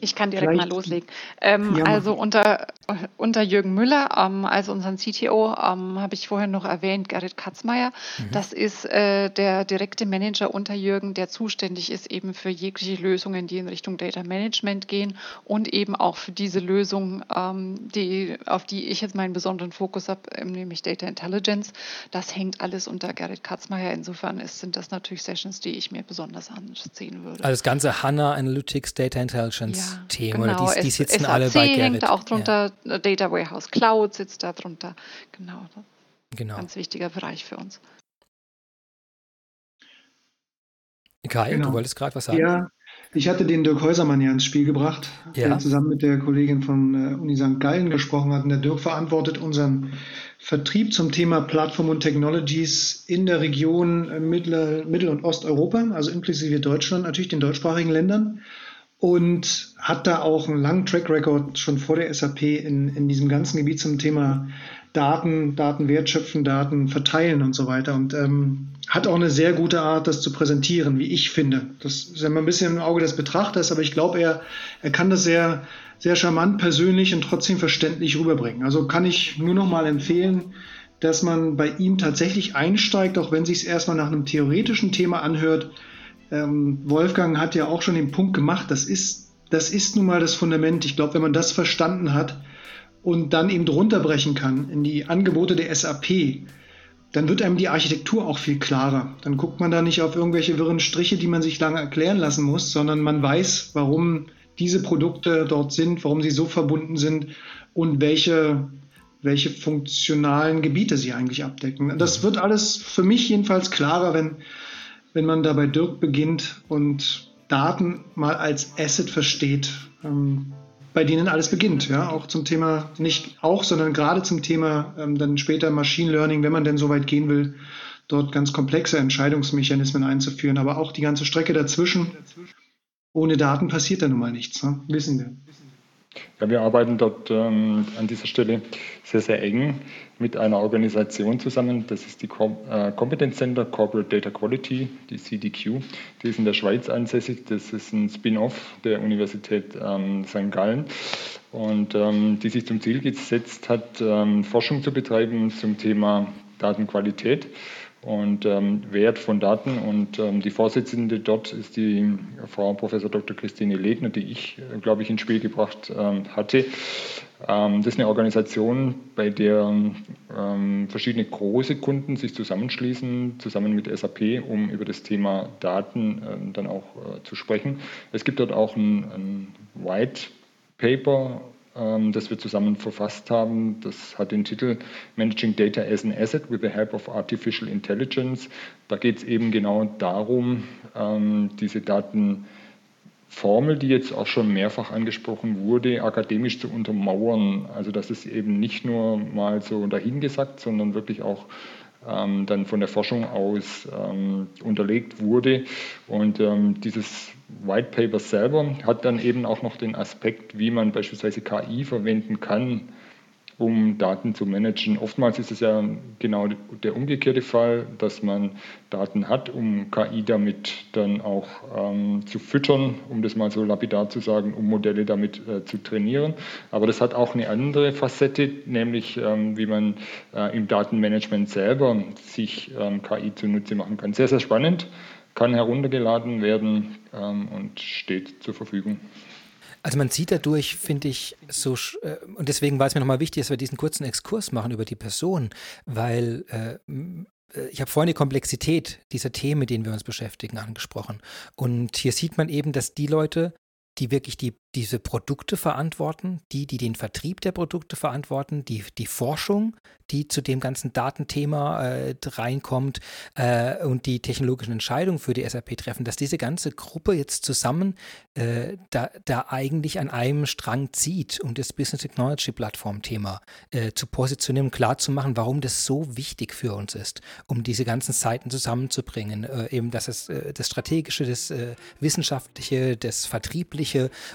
Ich kann direkt Vielleicht. mal loslegen. Ähm, ja, also unter, unter Jürgen Müller, ähm, also unseren CTO, ähm, habe ich vorhin noch erwähnt, Gerrit Katzmeier. Mhm. Das ist äh, der direkte Manager unter Jürgen, der zuständig ist eben für jegliche Lösungen, die in Richtung Data Management gehen und eben auch für diese Lösung, ähm, die, auf die ich jetzt meinen besonderen Fokus habe, ähm, nämlich Data Intelligence. Das hängt alles unter Gerrit Katzmeier. Insofern ist, sind das natürlich Sessions, die ich mir besonders ansehen würde. Also das ganze HANA Analytics, Data Intelligence. Ja. Themen genau, oder die, die sitzen SAC alle bei Gerrit. hängt auch drunter, ja. Data Warehouse Cloud sitzt da drunter. Genau. genau. Ganz wichtiger Bereich für uns. Kai, genau. du wolltest gerade was sagen? Ja, ich hatte den Dirk Häusermann ja ins Spiel gebracht, ja. der zusammen mit der Kollegin von äh, Uni St. Gallen gesprochen hat. Und der Dirk verantwortet unseren Vertrieb zum Thema Plattform und Technologies in der Region äh, Mittel-, Mittel und Osteuropa, also inklusive Deutschland, natürlich den deutschsprachigen Ländern und hat da auch einen langen Track Record schon vor der SAP in, in diesem ganzen Gebiet zum Thema Daten, Daten wertschöpfen, Daten verteilen und so weiter. Und ähm, hat auch eine sehr gute Art, das zu präsentieren, wie ich finde. Das ist immer ein bisschen im Auge des Betrachters, aber ich glaube, er, er kann das sehr, sehr charmant, persönlich und trotzdem verständlich rüberbringen. Also kann ich nur noch mal empfehlen, dass man bei ihm tatsächlich einsteigt, auch wenn sich es erstmal nach einem theoretischen Thema anhört. Ähm, Wolfgang hat ja auch schon den Punkt gemacht, das ist, das ist nun mal das Fundament. Ich glaube, wenn man das verstanden hat und dann eben drunter brechen kann in die Angebote der SAP, dann wird einem die Architektur auch viel klarer. Dann guckt man da nicht auf irgendwelche wirren Striche, die man sich lange erklären lassen muss, sondern man weiß, warum diese Produkte dort sind, warum sie so verbunden sind und welche, welche funktionalen Gebiete sie eigentlich abdecken. Das wird alles für mich jedenfalls klarer, wenn, wenn man da bei Dirk beginnt und Daten mal als Asset versteht. Ähm, bei denen alles beginnt, ja, auch zum Thema, nicht auch, sondern gerade zum Thema ähm, dann später Machine Learning, wenn man denn so weit gehen will, dort ganz komplexe Entscheidungsmechanismen einzuführen, aber auch die ganze Strecke dazwischen. Ohne Daten passiert da nun mal nichts, ne? wissen wir. Ja, wir arbeiten dort ähm, an dieser Stelle sehr, sehr eng mit einer Organisation zusammen. Das ist die Com äh, Competence Center Corporate Data Quality, die CDQ. Die ist in der Schweiz ansässig. Das ist ein Spin-off der Universität ähm, St. Gallen und ähm, die sich zum Ziel gesetzt hat, ähm, Forschung zu betreiben zum Thema Datenqualität und ähm, Wert von Daten. Und ähm, die Vorsitzende dort ist die Frau Professor Dr. Christine Legner, die ich, äh, glaube ich, ins Spiel gebracht ähm, hatte. Ähm, das ist eine Organisation, bei der ähm, verschiedene große Kunden sich zusammenschließen, zusammen mit SAP, um über das Thema Daten ähm, dann auch äh, zu sprechen. Es gibt dort auch ein, ein White Paper ähm, das wir zusammen verfasst haben. Das hat den Titel Managing Data as an Asset with the Help of Artificial Intelligence. Da geht es eben genau darum, ähm, diese Datenformel, die jetzt auch schon mehrfach angesprochen wurde, akademisch zu untermauern. Also dass es eben nicht nur mal so dahingesagt, sondern wirklich auch ähm, dann von der Forschung aus ähm, unterlegt wurde. Und ähm, dieses White Paper selber hat dann eben auch noch den Aspekt, wie man beispielsweise KI verwenden kann, um Daten zu managen. Oftmals ist es ja genau der umgekehrte Fall, dass man Daten hat, um KI damit dann auch ähm, zu füttern, um das mal so lapidar zu sagen, um Modelle damit äh, zu trainieren. Aber das hat auch eine andere Facette, nämlich ähm, wie man äh, im Datenmanagement selber sich ähm, KI zunutze machen kann. Sehr, sehr spannend, kann heruntergeladen werden ähm, und steht zur Verfügung. Also man sieht dadurch, finde ich, so, äh, und deswegen war es mir nochmal wichtig, dass wir diesen kurzen Exkurs machen über die Person, weil äh, äh, ich habe vorhin die Komplexität dieser Themen, mit denen wir uns beschäftigen, angesprochen. Und hier sieht man eben, dass die Leute, die wirklich die diese Produkte verantworten, die, die den Vertrieb der Produkte verantworten, die, die Forschung, die zu dem ganzen Datenthema äh, reinkommt äh, und die technologischen Entscheidungen für die SAP treffen, dass diese ganze Gruppe jetzt zusammen äh, da, da eigentlich an einem Strang zieht, um das Business Technology Plattform Thema äh, zu positionieren, klar zu machen, warum das so wichtig für uns ist, um diese ganzen Seiten zusammenzubringen, äh, eben dass es äh, das Strategische, das Wissenschaftliche, das Vertriebliche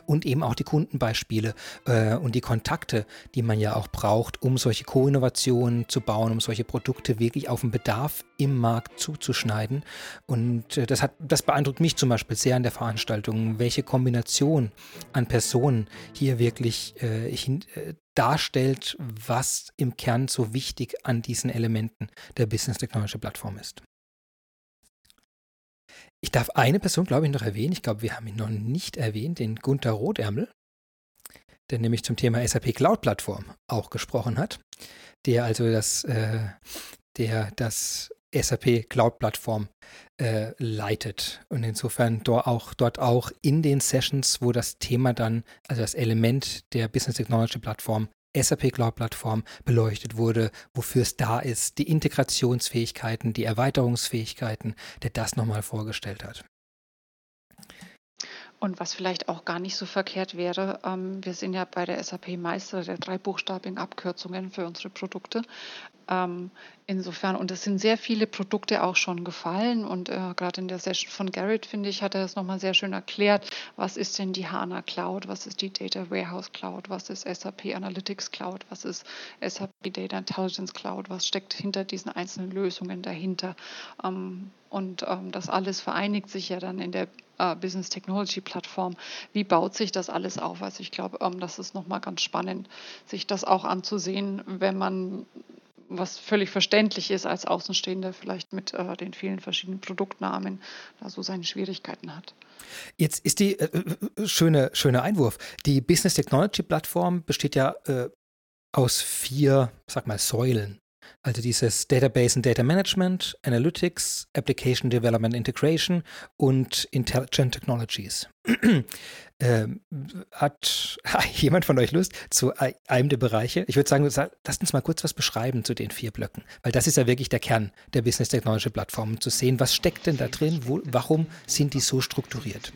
und eben auch die Kundenbeispiele äh, und die Kontakte, die man ja auch braucht, um solche Co-Innovationen zu bauen, um solche Produkte wirklich auf den Bedarf im Markt zuzuschneiden. Und äh, das, hat, das beeindruckt mich zum Beispiel sehr an der Veranstaltung, welche Kombination an Personen hier wirklich äh, hin, äh, darstellt, was im Kern so wichtig an diesen Elementen der Business Technology Plattform ist. Ich darf eine Person, glaube ich, noch erwähnen. Ich glaube, wir haben ihn noch nicht erwähnt, den Gunther Rothärmel, der nämlich zum Thema SAP Cloud Plattform auch gesprochen hat, der also das, äh, der das SAP Cloud Plattform äh, leitet und insofern dort auch, dort auch in den Sessions, wo das Thema dann, also das Element der Business Technology Plattform SAP Cloud Plattform beleuchtet wurde, wofür es da ist, die Integrationsfähigkeiten, die Erweiterungsfähigkeiten, der das nochmal vorgestellt hat. Und was vielleicht auch gar nicht so verkehrt wäre, ähm, wir sind ja bei der SAP Meister der dreibuchstabigen Abkürzungen für unsere Produkte. Ähm, insofern, und es sind sehr viele Produkte auch schon gefallen. Und äh, gerade in der Session von Garrett, finde ich, hat er das nochmal sehr schön erklärt. Was ist denn die HANA Cloud? Was ist die Data Warehouse Cloud? Was ist SAP Analytics Cloud? Was ist SAP Data Intelligence Cloud? Was steckt hinter diesen einzelnen Lösungen dahinter? Ähm, und ähm, das alles vereinigt sich ja dann in der äh, Business Technology Plattform. Wie baut sich das alles auf? Also ich glaube, ähm, das ist nochmal ganz spannend, sich das auch anzusehen, wenn man was völlig verständlich ist als Außenstehender, vielleicht mit äh, den vielen verschiedenen Produktnamen, da so seine Schwierigkeiten hat. Jetzt ist die äh, äh schöne, schöne Einwurf. Die Business Technology Plattform besteht ja äh, aus vier, sag mal, Säulen. Also dieses Database and Data Management, Analytics, Application Development Integration und Intelligent Technologies. ähm, hat, jemand von euch Lust zu einem der Bereiche? Ich würde sagen, lasst uns mal kurz was beschreiben zu den vier Blöcken, weil das ist ja wirklich der Kern der Business Technology Plattform, zu sehen, was steckt denn da drin, wo, warum sind die so strukturiert?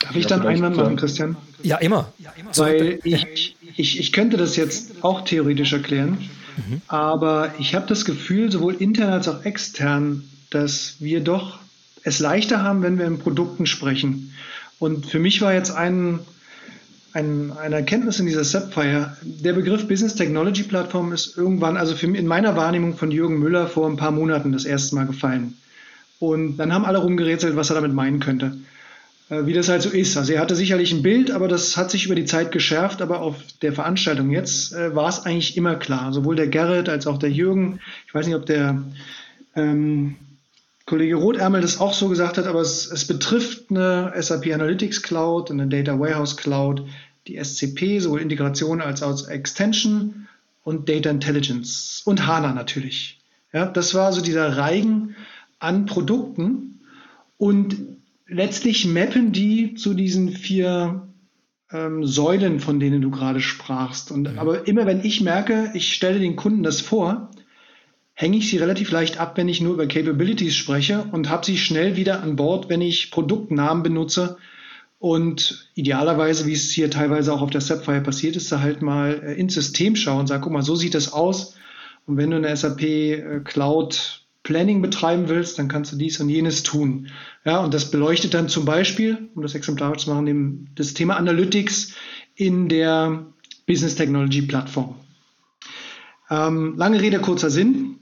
Darf ich dann Einwand machen, Christian? Ja, immer. Weil ich, ich, ich könnte das jetzt auch theoretisch erklären. Mhm. Aber ich habe das Gefühl, sowohl intern als auch extern, dass wir doch es leichter haben, wenn wir in Produkten sprechen. Und für mich war jetzt ein, ein, eine Erkenntnis in dieser Sapphire, der Begriff Business Technology Plattform ist irgendwann, also für, in meiner Wahrnehmung von Jürgen Müller vor ein paar Monaten das erste Mal gefallen. Und dann haben alle rumgerätselt, was er damit meinen könnte. Äh, wie das halt so ist. Also er hatte sicherlich ein Bild, aber das hat sich über die Zeit geschärft. Aber auf der Veranstaltung jetzt äh, war es eigentlich immer klar. Sowohl der Gerrit als auch der Jürgen. Ich weiß nicht, ob der ähm, Kollege Rothärmel das auch so gesagt hat, aber es, es, betrifft eine SAP Analytics Cloud, eine Data Warehouse Cloud, die SCP, sowohl Integration als auch Extension und Data Intelligence und HANA natürlich. Ja, das war so dieser Reigen an Produkten und letztlich mappen die zu diesen vier ähm, Säulen, von denen du gerade sprachst. Und, ja. Aber immer wenn ich merke, ich stelle den Kunden das vor, hänge ich sie relativ leicht ab, wenn ich nur über Capabilities spreche und habe sie schnell wieder an Bord, wenn ich Produktnamen benutze und idealerweise, wie es hier teilweise auch auf der Sapphire passiert ist, da halt mal äh, ins System schauen und sagen, guck mal, so sieht das aus. Und wenn du eine SAP äh, Cloud Planning betreiben willst, dann kannst du dies und jenes tun. Ja, und das beleuchtet dann zum Beispiel, um das exemplarisch zu machen, das Thema Analytics in der Business Technology Plattform. Ähm, lange Rede, kurzer Sinn.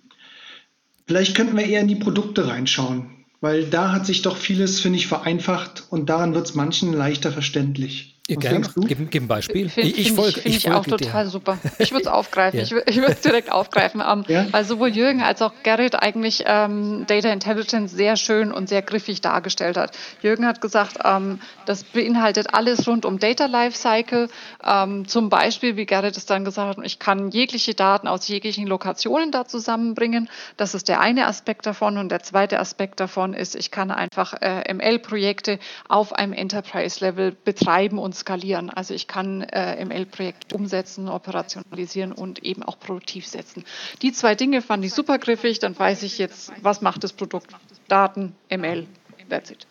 Vielleicht könnten wir eher in die Produkte reinschauen, weil da hat sich doch vieles, finde ich, vereinfacht und daran wird es manchen leichter verständlich. Gerne. Gib, gib, ein Beispiel. Find, ich, ich folge find ich, ich auch total dir. super. Ich würde es aufgreifen. ja. Ich, ich würde es direkt aufgreifen. Um, ja? Weil sowohl Jürgen als auch Gerrit eigentlich ähm, Data Intelligence sehr schön und sehr griffig dargestellt hat. Jürgen hat gesagt, ähm, das beinhaltet alles rund um Data Lifecycle. Ähm, zum Beispiel, wie Gerrit es dann gesagt hat, ich kann jegliche Daten aus jeglichen Lokationen da zusammenbringen. Das ist der eine Aspekt davon. Und der zweite Aspekt davon ist, ich kann einfach äh, ML-Projekte auf einem Enterprise-Level betreiben und skalieren. Also ich kann äh, ML-Projekt umsetzen, operationalisieren und eben auch produktiv setzen. Die zwei Dinge fand ich super griffig. Dann weiß ich jetzt, was macht das Produkt? Daten, ML, that's it.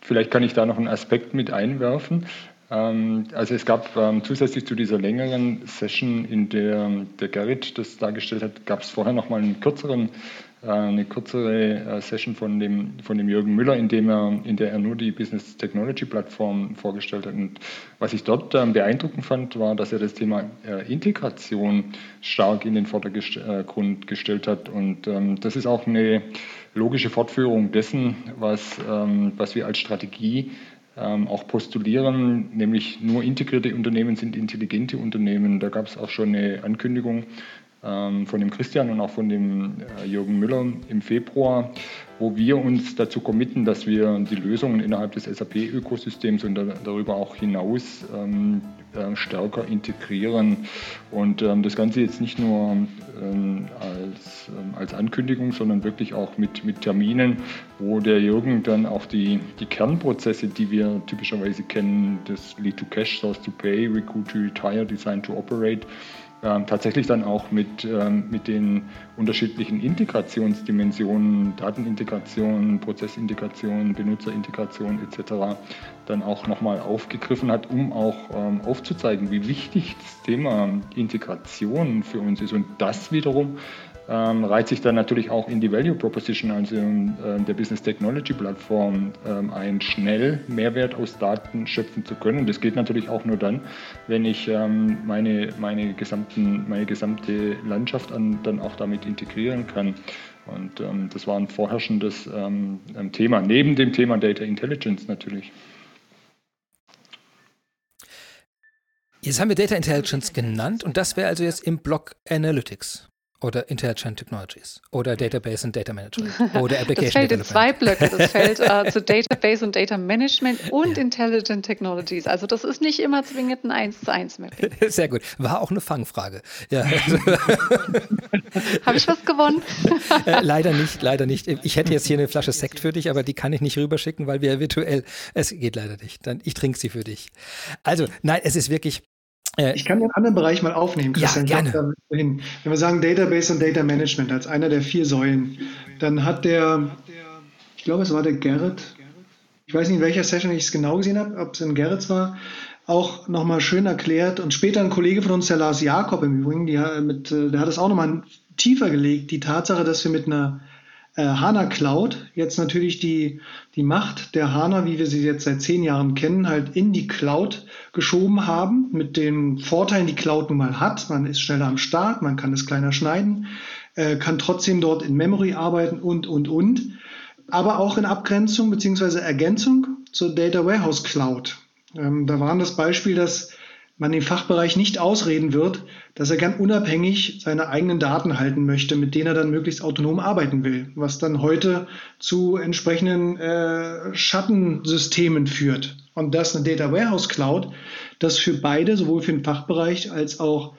Vielleicht kann ich da noch einen Aspekt mit einwerfen. Ähm, also es gab ähm, zusätzlich zu dieser längeren Session, in der der Gerrit das dargestellt hat, gab es vorher noch mal einen kürzeren eine kürzere äh, Session von dem, von dem Jürgen Müller, in, dem er, in der er nur die Business Technology Plattform vorgestellt hat. Und was ich dort ähm, beeindruckend fand, war, dass er das Thema äh, Integration stark in den Vordergrund gestellt hat. Und ähm, das ist auch eine logische Fortführung dessen, was, ähm, was wir als Strategie auch postulieren, nämlich nur integrierte Unternehmen sind intelligente Unternehmen. Da gab es auch schon eine Ankündigung von dem Christian und auch von dem äh, Jürgen Müller im Februar, wo wir uns dazu committen, dass wir die Lösungen innerhalb des SAP-Ökosystems und darüber auch hinaus ähm, äh, stärker integrieren. Und ähm, das Ganze jetzt nicht nur als, als Ankündigung, sondern wirklich auch mit, mit Terminen, wo der Jürgen dann auch die, die Kernprozesse, die wir typischerweise kennen, das Lead to Cash, Source to Pay, Recruit to Retire, Design to Operate, ähm, tatsächlich dann auch mit, ähm, mit den unterschiedlichen Integrationsdimensionen, Datenintegration, Prozessintegration, Benutzerintegration etc. dann auch nochmal aufgegriffen hat, um auch ähm, aufzuzeigen, wie wichtig das Thema Integration für uns ist und das wiederum ähm, reiht sich dann natürlich auch in die Value Proposition, also äh, der Business Technology Plattform ähm, ein, schnell Mehrwert aus Daten schöpfen zu können. Das geht natürlich auch nur dann, wenn ich ähm, meine, meine, gesamten, meine gesamte Landschaft an, dann auch damit integrieren kann. Und ähm, das war ein vorherrschendes ähm, Thema, neben dem Thema Data Intelligence natürlich. Jetzt haben wir Data Intelligence genannt und das wäre also jetzt im Block Analytics. Oder Intelligent Technologies oder Database und Data Management oder Application Das fällt in zwei Blöcke. Das fällt äh, zu Database und Data Management und ja. Intelligent Technologies. Also das ist nicht immer zwingend ein 1 zu 1 Mapping. Sehr gut. War auch eine Fangfrage. Ja. Habe ich was gewonnen? äh, leider nicht, leider nicht. Ich hätte jetzt hier eine Flasche Sekt für dich, aber die kann ich nicht rüberschicken, weil wir virtuell, es geht leider nicht. Dann, ich trinke sie für dich. Also, nein, es ist wirklich, ich kann den anderen Bereich mal aufnehmen, Christian. Ja, gerne. Wenn wir sagen Database und Data Management als einer der vier Säulen, dann hat der, ich glaube, es war der Gerrit, ich weiß nicht, in welcher Session ich es genau gesehen habe, ob es in Gerrits war, auch nochmal schön erklärt und später ein Kollege von uns, der Lars Jakob im Übrigen, die, mit, äh, der hat es auch nochmal tiefer gelegt, die Tatsache, dass wir mit einer äh, HANA Cloud jetzt natürlich die, die Macht der HANA, wie wir sie jetzt seit zehn Jahren kennen, halt in die Cloud geschoben haben, mit den Vorteilen, die Cloud nun mal hat. Man ist schneller am Start, man kann es kleiner schneiden, äh, kann trotzdem dort in Memory arbeiten und, und, und. Aber auch in Abgrenzung beziehungsweise Ergänzung zur Data Warehouse Cloud. Ähm, da war das Beispiel, dass man den Fachbereich nicht ausreden wird, dass er gern unabhängig seine eigenen Daten halten möchte, mit denen er dann möglichst autonom arbeiten will, was dann heute zu entsprechenden äh, Schattensystemen führt. Und das eine Data Warehouse Cloud, das für beide, sowohl für den Fachbereich als auch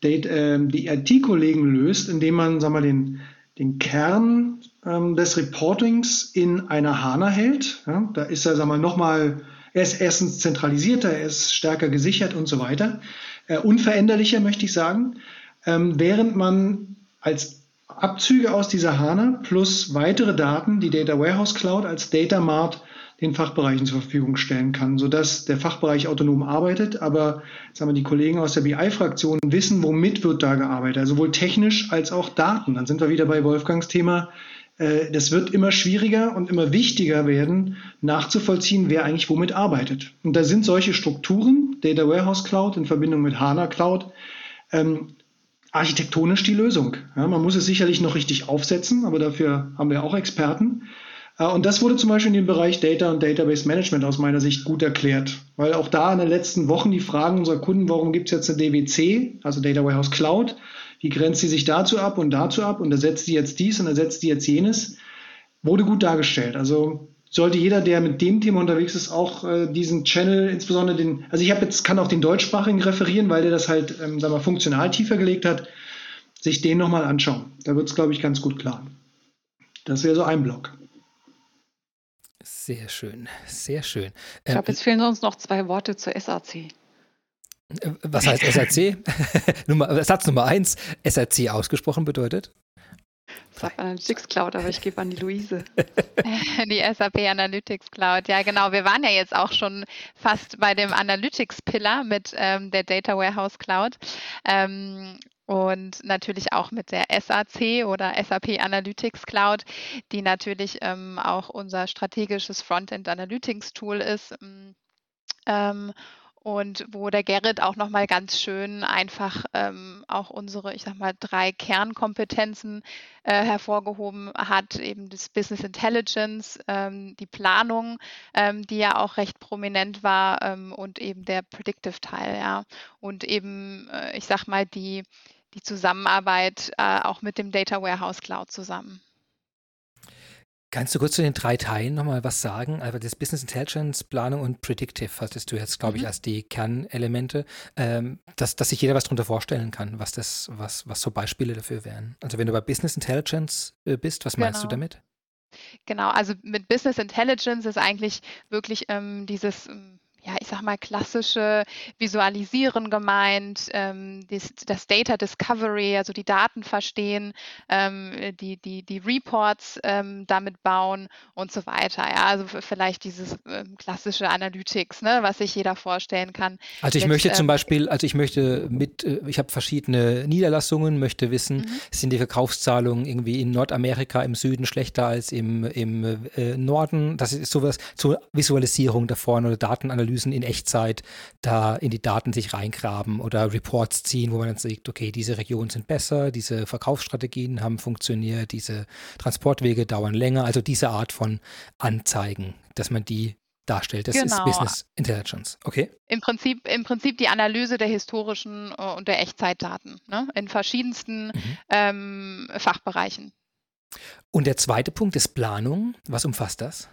Data, äh, die IT-Kollegen löst, indem man sagen wir, den, den Kern ähm, des Reportings in einer HANA hält. Ja, da ist er sagen wir, nochmal er ist erstens zentralisierter, er ist stärker gesichert und so weiter. Äh, unveränderlicher, möchte ich sagen. Ähm, während man als Abzüge aus dieser HANA plus weitere Daten die Data Warehouse Cloud als Data Mart den Fachbereichen zur Verfügung stellen kann, sodass der Fachbereich autonom arbeitet, aber sagen wir, die Kollegen aus der BI-Fraktion wissen, womit wird da gearbeitet, also sowohl technisch als auch Daten. Dann sind wir wieder bei Wolfgangs Thema äh, das wird immer schwieriger und immer wichtiger werden, nachzuvollziehen, wer eigentlich womit arbeitet. Und da sind solche Strukturen, Data Warehouse Cloud in Verbindung mit HANA Cloud, ähm, architektonisch die Lösung. Ja, man muss es sicherlich noch richtig aufsetzen, aber dafür haben wir auch Experten. Äh, und das wurde zum Beispiel in dem Bereich Data und Database Management aus meiner Sicht gut erklärt, weil auch da in den letzten Wochen die Fragen unserer Kunden, warum gibt es jetzt eine DWC, also Data Warehouse Cloud, wie grenzt sie sich dazu ab und dazu ab und ersetzt sie jetzt dies und ersetzt sie jetzt jenes, wurde gut dargestellt. Also sollte jeder, der mit dem Thema unterwegs ist, auch äh, diesen Channel, insbesondere den, also ich habe jetzt, kann auch den deutschsprachigen referieren, weil der das halt, ähm, sagen wir, funktional tiefer gelegt hat, sich den nochmal anschauen. Da wird es, glaube ich, ganz gut klar. Das wäre so ein Block. Sehr schön, sehr schön. Ich glaube, ähm, jetzt fehlen uns noch zwei Worte zur SAC. Was heißt SRC? Nummer, Satz Nummer eins, SRC ausgesprochen bedeutet? SAP Analytics Cloud, aber ich gebe an die Luise. die SAP Analytics Cloud, ja genau. Wir waren ja jetzt auch schon fast bei dem Analytics-Pillar mit ähm, der Data Warehouse Cloud. Ähm, und natürlich auch mit der SAC oder SAP Analytics Cloud, die natürlich ähm, auch unser strategisches Frontend Analytics Tool ist. Ähm, und wo der Gerrit auch nochmal ganz schön einfach ähm, auch unsere, ich sag mal, drei Kernkompetenzen äh, hervorgehoben hat, eben das Business Intelligence, ähm, die Planung, ähm, die ja auch recht prominent war ähm, und eben der Predictive Teil, ja. Und eben, äh, ich sag mal, die, die Zusammenarbeit äh, auch mit dem Data Warehouse Cloud zusammen. Kannst du kurz zu den drei Teilen nochmal was sagen? Also das Business Intelligence, Planung und Predictive hattest du jetzt, glaube ich, mhm. als die Kernelemente, ähm, dass, dass sich jeder was darunter vorstellen kann, was das, was, was so Beispiele dafür wären. Also wenn du bei Business Intelligence äh, bist, was meinst genau. du damit? Genau, also mit Business Intelligence ist eigentlich wirklich ähm, dieses ähm, ja, ich sag mal, klassische Visualisieren gemeint, ähm, das, das, Data Discovery, also die Daten verstehen, ähm, die, die, die Reports ähm, damit bauen und so weiter. Ja, also vielleicht dieses ähm, klassische Analytics, ne, was sich jeder vorstellen kann. Also ich mit, möchte zum ähm, Beispiel, also ich möchte mit, äh, ich habe verschiedene Niederlassungen, möchte wissen, mhm. sind die Verkaufszahlungen irgendwie in Nordamerika im Süden schlechter als im, im äh, Norden? Das ist sowas zur Visualisierung da vorne oder Datenanalyse Analysen in Echtzeit da in die Daten sich reingraben oder Reports ziehen, wo man dann sieht, okay, diese Regionen sind besser, diese Verkaufsstrategien haben funktioniert, diese Transportwege dauern länger, also diese Art von Anzeigen, dass man die darstellt. Das genau. ist Business Intelligence. Okay. Im Prinzip, Im Prinzip die Analyse der historischen äh, und der Echtzeitdaten ne? in verschiedensten mhm. ähm, Fachbereichen. Und der zweite Punkt ist Planung. Was umfasst das?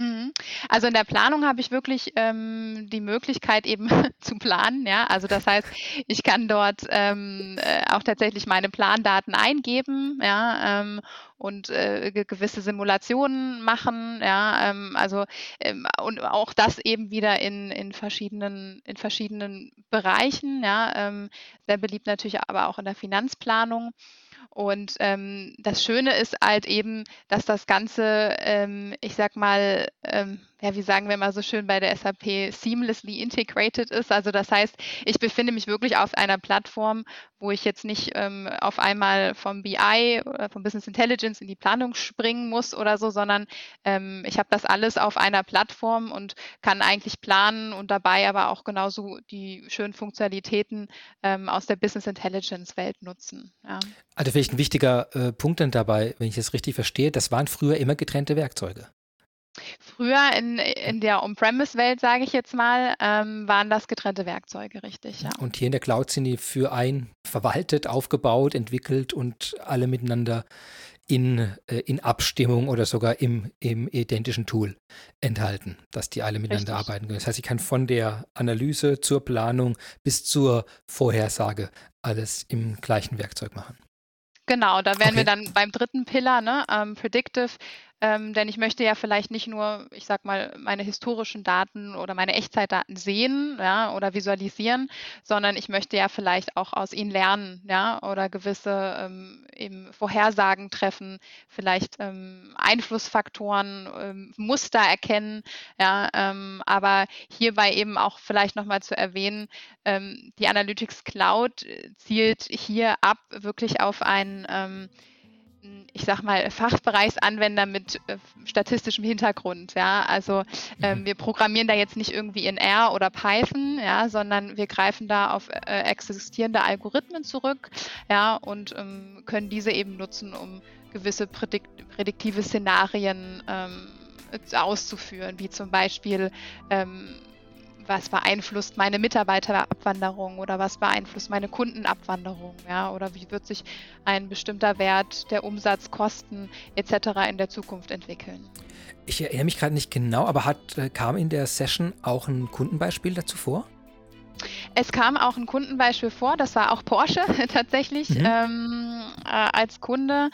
Mhm. Also in der Planung habe ich wirklich ähm, die Möglichkeit eben zu planen. Ja, also das heißt, ich kann dort ähm, äh, auch tatsächlich meine Plandaten eingeben. Ja, ähm, und äh, gewisse Simulationen machen, ja, ähm, also ähm, und auch das eben wieder in, in verschiedenen in verschiedenen Bereichen, ja, ähm, sehr beliebt natürlich aber auch in der Finanzplanung. Und ähm, das Schöne ist halt eben, dass das Ganze, ähm, ich sag mal, ähm, ja, wie sagen wir mal so schön bei der SAP, seamlessly integrated ist. Also das heißt, ich befinde mich wirklich auf einer Plattform, wo ich jetzt nicht ähm, auf einmal vom BI oder vom Business Intelligence in die Planung springen muss oder so, sondern ähm, ich habe das alles auf einer Plattform und kann eigentlich planen und dabei aber auch genauso die schönen Funktionalitäten ähm, aus der Business Intelligence Welt nutzen. Ja. Also vielleicht ein wichtiger äh, Punkt dann dabei, wenn ich das richtig verstehe, das waren früher immer getrennte Werkzeuge. Früher in, in der On-Premise-Welt, sage ich jetzt mal, ähm, waren das getrennte Werkzeuge, richtig. Ja. Und hier in der Cloud sind die für ein verwaltet, aufgebaut, entwickelt und alle miteinander in, äh, in Abstimmung oder sogar im, im identischen Tool enthalten, dass die alle miteinander Richtig. arbeiten können. Das heißt, ich kann von der Analyse zur Planung bis zur Vorhersage alles im gleichen Werkzeug machen. Genau, da wären okay. wir dann beim dritten Pillar, ne, ähm, Predictive ähm, denn ich möchte ja vielleicht nicht nur, ich sag mal, meine historischen Daten oder meine Echtzeitdaten sehen ja, oder visualisieren, sondern ich möchte ja vielleicht auch aus ihnen lernen, ja, oder gewisse ähm, eben Vorhersagen treffen, vielleicht ähm, Einflussfaktoren, ähm, Muster erkennen, ja, ähm, aber hierbei eben auch vielleicht nochmal zu erwähnen, ähm, die Analytics Cloud zielt hier ab wirklich auf ein ich sag mal, Fachbereichsanwender mit äh, statistischem Hintergrund. Ja? Also ähm, mhm. wir programmieren da jetzt nicht irgendwie in R oder Python, ja, sondern wir greifen da auf äh, existierende Algorithmen zurück ja, und ähm, können diese eben nutzen, um gewisse prädikt prädiktive Szenarien ähm, auszuführen, wie zum Beispiel ähm, was beeinflusst meine Mitarbeiterabwanderung oder was beeinflusst meine Kundenabwanderung, ja, oder wie wird sich ein bestimmter Wert der Umsatzkosten etc. in der Zukunft entwickeln. Ich erinnere mich gerade nicht genau, aber hat, äh, kam in der Session auch ein Kundenbeispiel dazu vor? Es kam auch ein Kundenbeispiel vor, das war auch Porsche tatsächlich mhm. ähm, äh, als Kunde,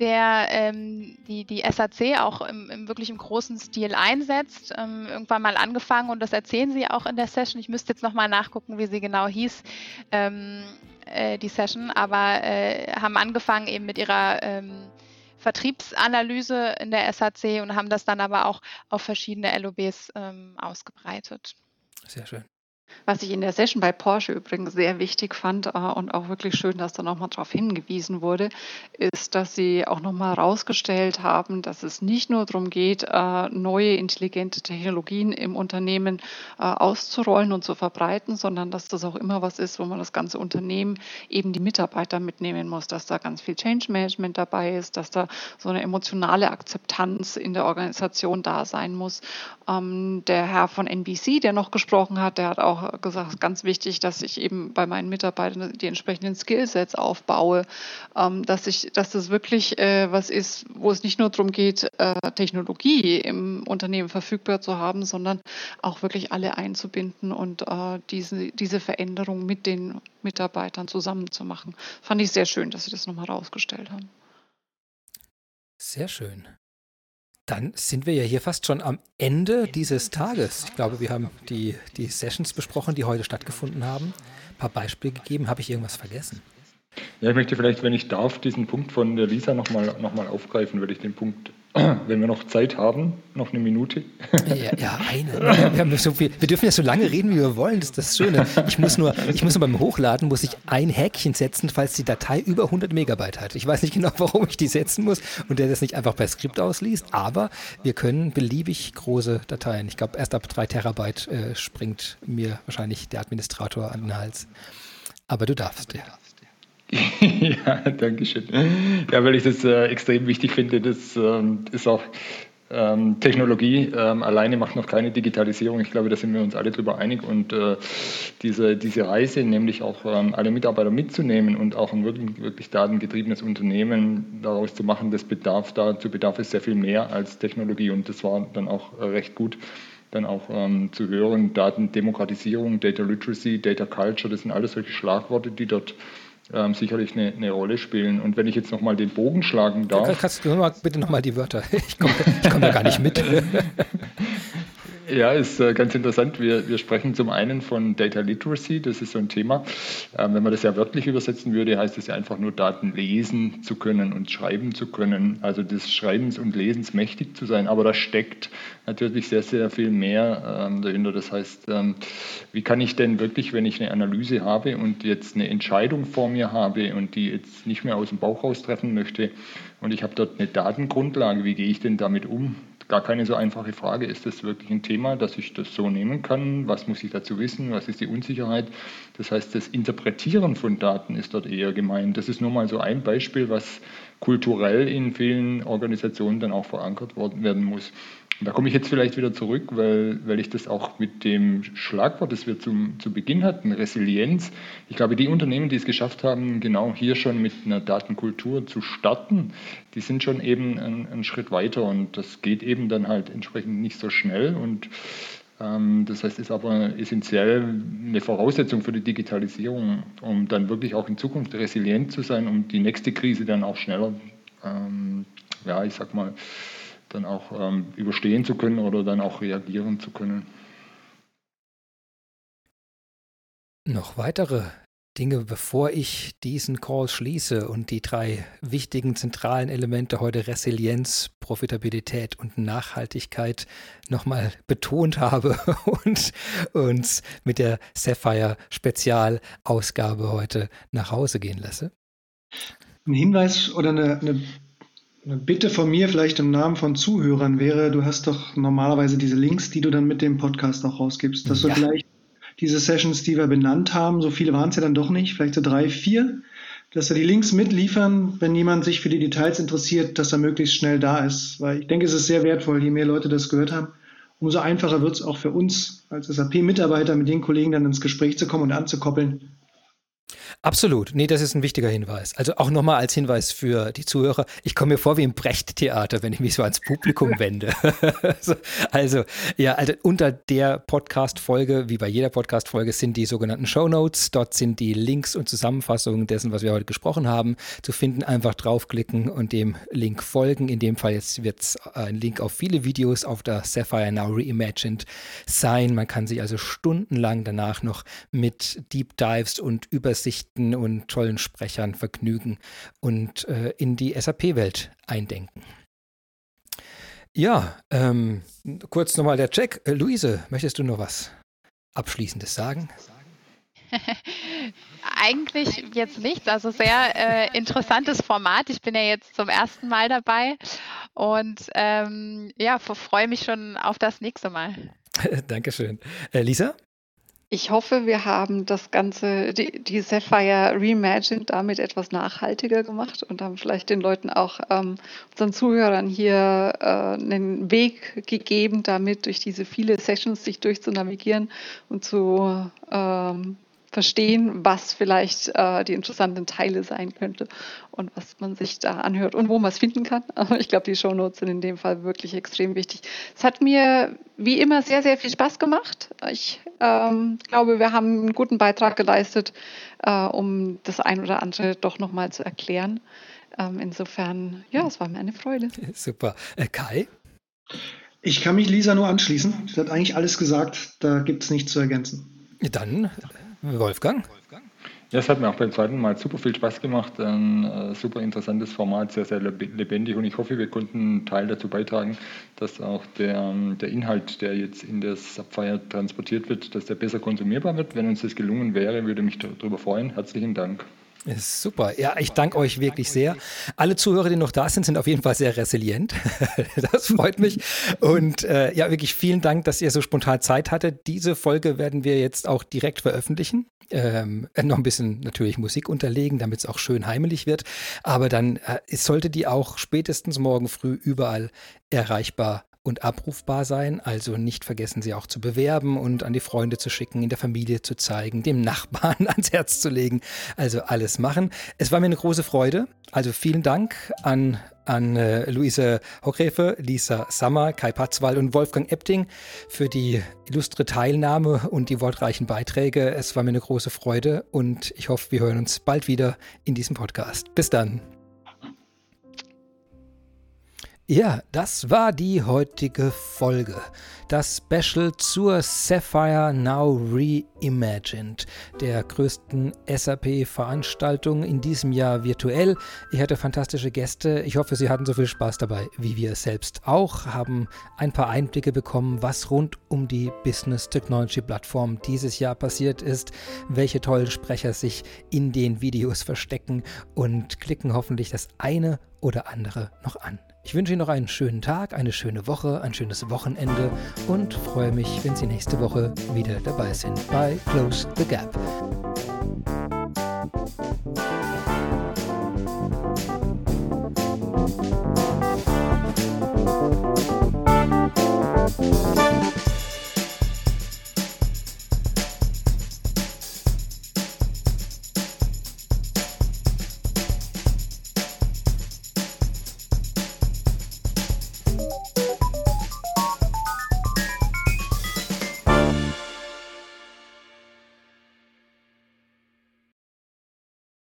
der ähm, die, die SAC auch im, im wirklich im großen Stil einsetzt. Ähm, irgendwann mal angefangen und das erzählen sie auch in der Session. Ich müsste jetzt nochmal nachgucken, wie sie genau hieß, ähm, äh, die Session, aber äh, haben angefangen eben mit ihrer ähm, Vertriebsanalyse in der SAC und haben das dann aber auch auf verschiedene LOBs ähm, ausgebreitet. Sehr schön. Was ich in der Session bei Porsche übrigens sehr wichtig fand äh, und auch wirklich schön, dass da nochmal darauf hingewiesen wurde, ist, dass sie auch nochmal herausgestellt haben, dass es nicht nur darum geht, äh, neue intelligente Technologien im Unternehmen äh, auszurollen und zu verbreiten, sondern dass das auch immer was ist, wo man das ganze Unternehmen eben die Mitarbeiter mitnehmen muss, dass da ganz viel Change Management dabei ist, dass da so eine emotionale Akzeptanz in der Organisation da sein muss. Ähm, der Herr von NBC, der noch gesprochen hat, der hat auch auch gesagt, ganz wichtig, dass ich eben bei meinen Mitarbeitern die entsprechenden Skillsets aufbaue, ähm, dass ich, dass das wirklich äh, was ist, wo es nicht nur darum geht, äh, Technologie im Unternehmen verfügbar zu haben, sondern auch wirklich alle einzubinden und äh, diese, diese Veränderung mit den Mitarbeitern zusammen zu machen. Fand ich sehr schön, dass Sie das nochmal herausgestellt haben. Sehr schön. Dann sind wir ja hier fast schon am Ende dieses Tages. Ich glaube, wir haben die, die Sessions besprochen, die heute stattgefunden haben. Ein paar Beispiele gegeben. Habe ich irgendwas vergessen? Ja, ich möchte vielleicht, wenn ich darf, diesen Punkt von der Lisa nochmal noch mal aufgreifen, weil ich den Punkt wenn wir noch Zeit haben, noch eine Minute. Ja, ja eine. Wir, so viel, wir dürfen ja so lange reden, wie wir wollen. Das ist das Schöne. Ich muss nur, ich muss nur beim Hochladen muss ich ein Häkchen setzen, falls die Datei über 100 Megabyte hat. Ich weiß nicht genau, warum ich die setzen muss und der das nicht einfach per Skript ausliest. Aber wir können beliebig große Dateien. Ich glaube, erst ab 3 Terabyte äh, springt mir wahrscheinlich der Administrator an den Hals. Aber du darfst, ja. ja, danke schön. Ja, weil ich das äh, extrem wichtig finde. Das ähm, ist auch ähm, Technologie ähm, alleine macht noch keine Digitalisierung. Ich glaube, da sind wir uns alle drüber einig. Und äh, diese, diese Reise, nämlich auch ähm, alle Mitarbeiter mitzunehmen und auch ein wirklich, wirklich datengetriebenes Unternehmen daraus zu machen, das bedarf dazu bedarf es sehr viel mehr als Technologie. Und das war dann auch äh, recht gut dann auch ähm, zu hören. Datendemokratisierung, Data Literacy, Data Culture, das sind alles solche Schlagworte, die dort ähm, sicherlich eine, eine, Rolle spielen. Und wenn ich jetzt nochmal den Bogen schlagen darf. Ja, kannst du mal, bitte nochmal die Wörter? Ich komme komm da gar nicht mit. Ja, ist äh, ganz interessant. Wir, wir sprechen zum einen von Data Literacy, das ist so ein Thema. Ähm, wenn man das ja wörtlich übersetzen würde, heißt es ja einfach nur Daten lesen zu können und schreiben zu können, also des Schreibens und Lesens mächtig zu sein. Aber da steckt natürlich sehr, sehr viel mehr ähm, dahinter. Das heißt, ähm, wie kann ich denn wirklich, wenn ich eine Analyse habe und jetzt eine Entscheidung vor mir habe und die jetzt nicht mehr aus dem Bauch raus treffen möchte und ich habe dort eine Datengrundlage, wie gehe ich denn damit um? Gar keine so einfache Frage. Ist das wirklich ein Thema, dass ich das so nehmen kann? Was muss ich dazu wissen? Was ist die Unsicherheit? Das heißt, das Interpretieren von Daten ist dort eher gemeint. Das ist nur mal so ein Beispiel, was kulturell in vielen Organisationen dann auch verankert werden muss. Und da komme ich jetzt vielleicht wieder zurück, weil, weil ich das auch mit dem Schlagwort, das wir zum, zu Beginn hatten, Resilienz, ich glaube, die Unternehmen, die es geschafft haben, genau hier schon mit einer Datenkultur zu starten, die sind schon eben einen, Schritt weiter. Und das geht eben dann halt entsprechend nicht so schnell. Und ähm, das heißt, ist aber essentiell eine Voraussetzung für die Digitalisierung, um dann wirklich auch in Zukunft resilient zu sein, um die nächste Krise dann auch schneller, ähm, ja, ich sag mal, dann auch ähm, überstehen zu können oder dann auch reagieren zu können. Noch weitere Dinge, bevor ich diesen Call schließe und die drei wichtigen zentralen Elemente heute Resilienz, Profitabilität und Nachhaltigkeit nochmal betont habe und uns mit der Sapphire Spezialausgabe heute nach Hause gehen lasse. Ein Hinweis oder eine, eine eine Bitte von mir vielleicht im Namen von Zuhörern wäre, du hast doch normalerweise diese Links, die du dann mit dem Podcast auch rausgibst, dass ja. du vielleicht diese Sessions, die wir benannt haben, so viele waren es ja dann doch nicht, vielleicht so drei, vier, dass wir die Links mitliefern, wenn jemand sich für die Details interessiert, dass er möglichst schnell da ist. Weil ich denke, es ist sehr wertvoll, je mehr Leute das gehört haben, umso einfacher wird es auch für uns als SAP-Mitarbeiter mit den Kollegen dann ins Gespräch zu kommen und anzukoppeln, Absolut. Nee, das ist ein wichtiger Hinweis. Also auch nochmal als Hinweis für die Zuhörer. Ich komme mir vor wie im Brecht-Theater, wenn ich mich so ans Publikum wende. also, ja, also unter der Podcast-Folge, wie bei jeder Podcast-Folge, sind die sogenannten Show Notes. Dort sind die Links und Zusammenfassungen dessen, was wir heute gesprochen haben, zu finden. Einfach draufklicken und dem Link folgen. In dem Fall jetzt wird es ein Link auf viele Videos auf der Sapphire Now Reimagined sein. Man kann sich also stundenlang danach noch mit Deep Dives und Übersichten Geschichten und tollen Sprechern vergnügen und äh, in die SAP-Welt eindenken. Ja, ähm, kurz nochmal der Check. Äh, Luise, möchtest du noch was Abschließendes sagen? Eigentlich jetzt nichts. Also sehr äh, interessantes Format. Ich bin ja jetzt zum ersten Mal dabei und ähm, ja, freue mich schon auf das nächste Mal. Dankeschön. Äh, Lisa? Ich hoffe, wir haben das Ganze, die, die Sapphire Reimagined damit etwas nachhaltiger gemacht und haben vielleicht den Leuten auch, ähm, unseren Zuhörern hier äh, einen Weg gegeben, damit durch diese viele Sessions sich durchzunavigieren und zu ähm, verstehen, was vielleicht äh, die interessanten Teile sein könnte und was man sich da anhört und wo man es finden kann. Aber ich glaube, die Shownotes sind in dem Fall wirklich extrem wichtig. Es hat mir wie immer sehr, sehr viel Spaß gemacht. Ich ähm, glaube, wir haben einen guten Beitrag geleistet, äh, um das ein oder andere doch nochmal zu erklären. Ähm, insofern, ja, es war mir eine Freude. Super. Äh, Kai? Ich kann mich Lisa nur anschließen. Sie hat eigentlich alles gesagt. Da gibt es nichts zu ergänzen. Dann Wolfgang. Ja, es hat mir auch beim zweiten Mal super viel Spaß gemacht. Ein äh, super interessantes Format, sehr, sehr lebendig und ich hoffe, wir konnten einen Teil dazu beitragen, dass auch der, der Inhalt, der jetzt in das Subfire transportiert wird, dass der besser konsumierbar wird. Wenn uns das gelungen wäre, würde mich darüber freuen. Herzlichen Dank. Super. Ja, ich danke euch wirklich sehr. Alle Zuhörer, die noch da sind, sind auf jeden Fall sehr resilient. das freut mich. Und äh, ja, wirklich vielen Dank, dass ihr so spontan Zeit hattet. Diese Folge werden wir jetzt auch direkt veröffentlichen. Ähm, noch ein bisschen natürlich Musik unterlegen, damit es auch schön heimelig wird. Aber dann äh, sollte die auch spätestens morgen früh überall erreichbar und abrufbar sein. Also nicht vergessen, sie auch zu bewerben und an die Freunde zu schicken, in der Familie zu zeigen, dem Nachbarn ans Herz zu legen. Also alles machen. Es war mir eine große Freude. Also vielen Dank an, an äh, Luise Hochrefe, Lisa Sammer, Kai Patzwall und Wolfgang Epting für die illustre Teilnahme und die wortreichen Beiträge. Es war mir eine große Freude und ich hoffe, wir hören uns bald wieder in diesem Podcast. Bis dann. Ja, das war die heutige Folge. Das Special zur Sapphire Now Reimagined, der größten SAP-Veranstaltung in diesem Jahr virtuell. Ich hatte fantastische Gäste. Ich hoffe, Sie hatten so viel Spaß dabei wie wir selbst auch, haben ein paar Einblicke bekommen, was rund um die Business Technology Plattform dieses Jahr passiert ist, welche tollen Sprecher sich in den Videos verstecken und klicken hoffentlich das eine oder andere noch an. Ich wünsche Ihnen noch einen schönen Tag, eine schöne Woche, ein schönes Wochenende und freue mich, wenn Sie nächste Woche wieder dabei sind bei Close the Gap.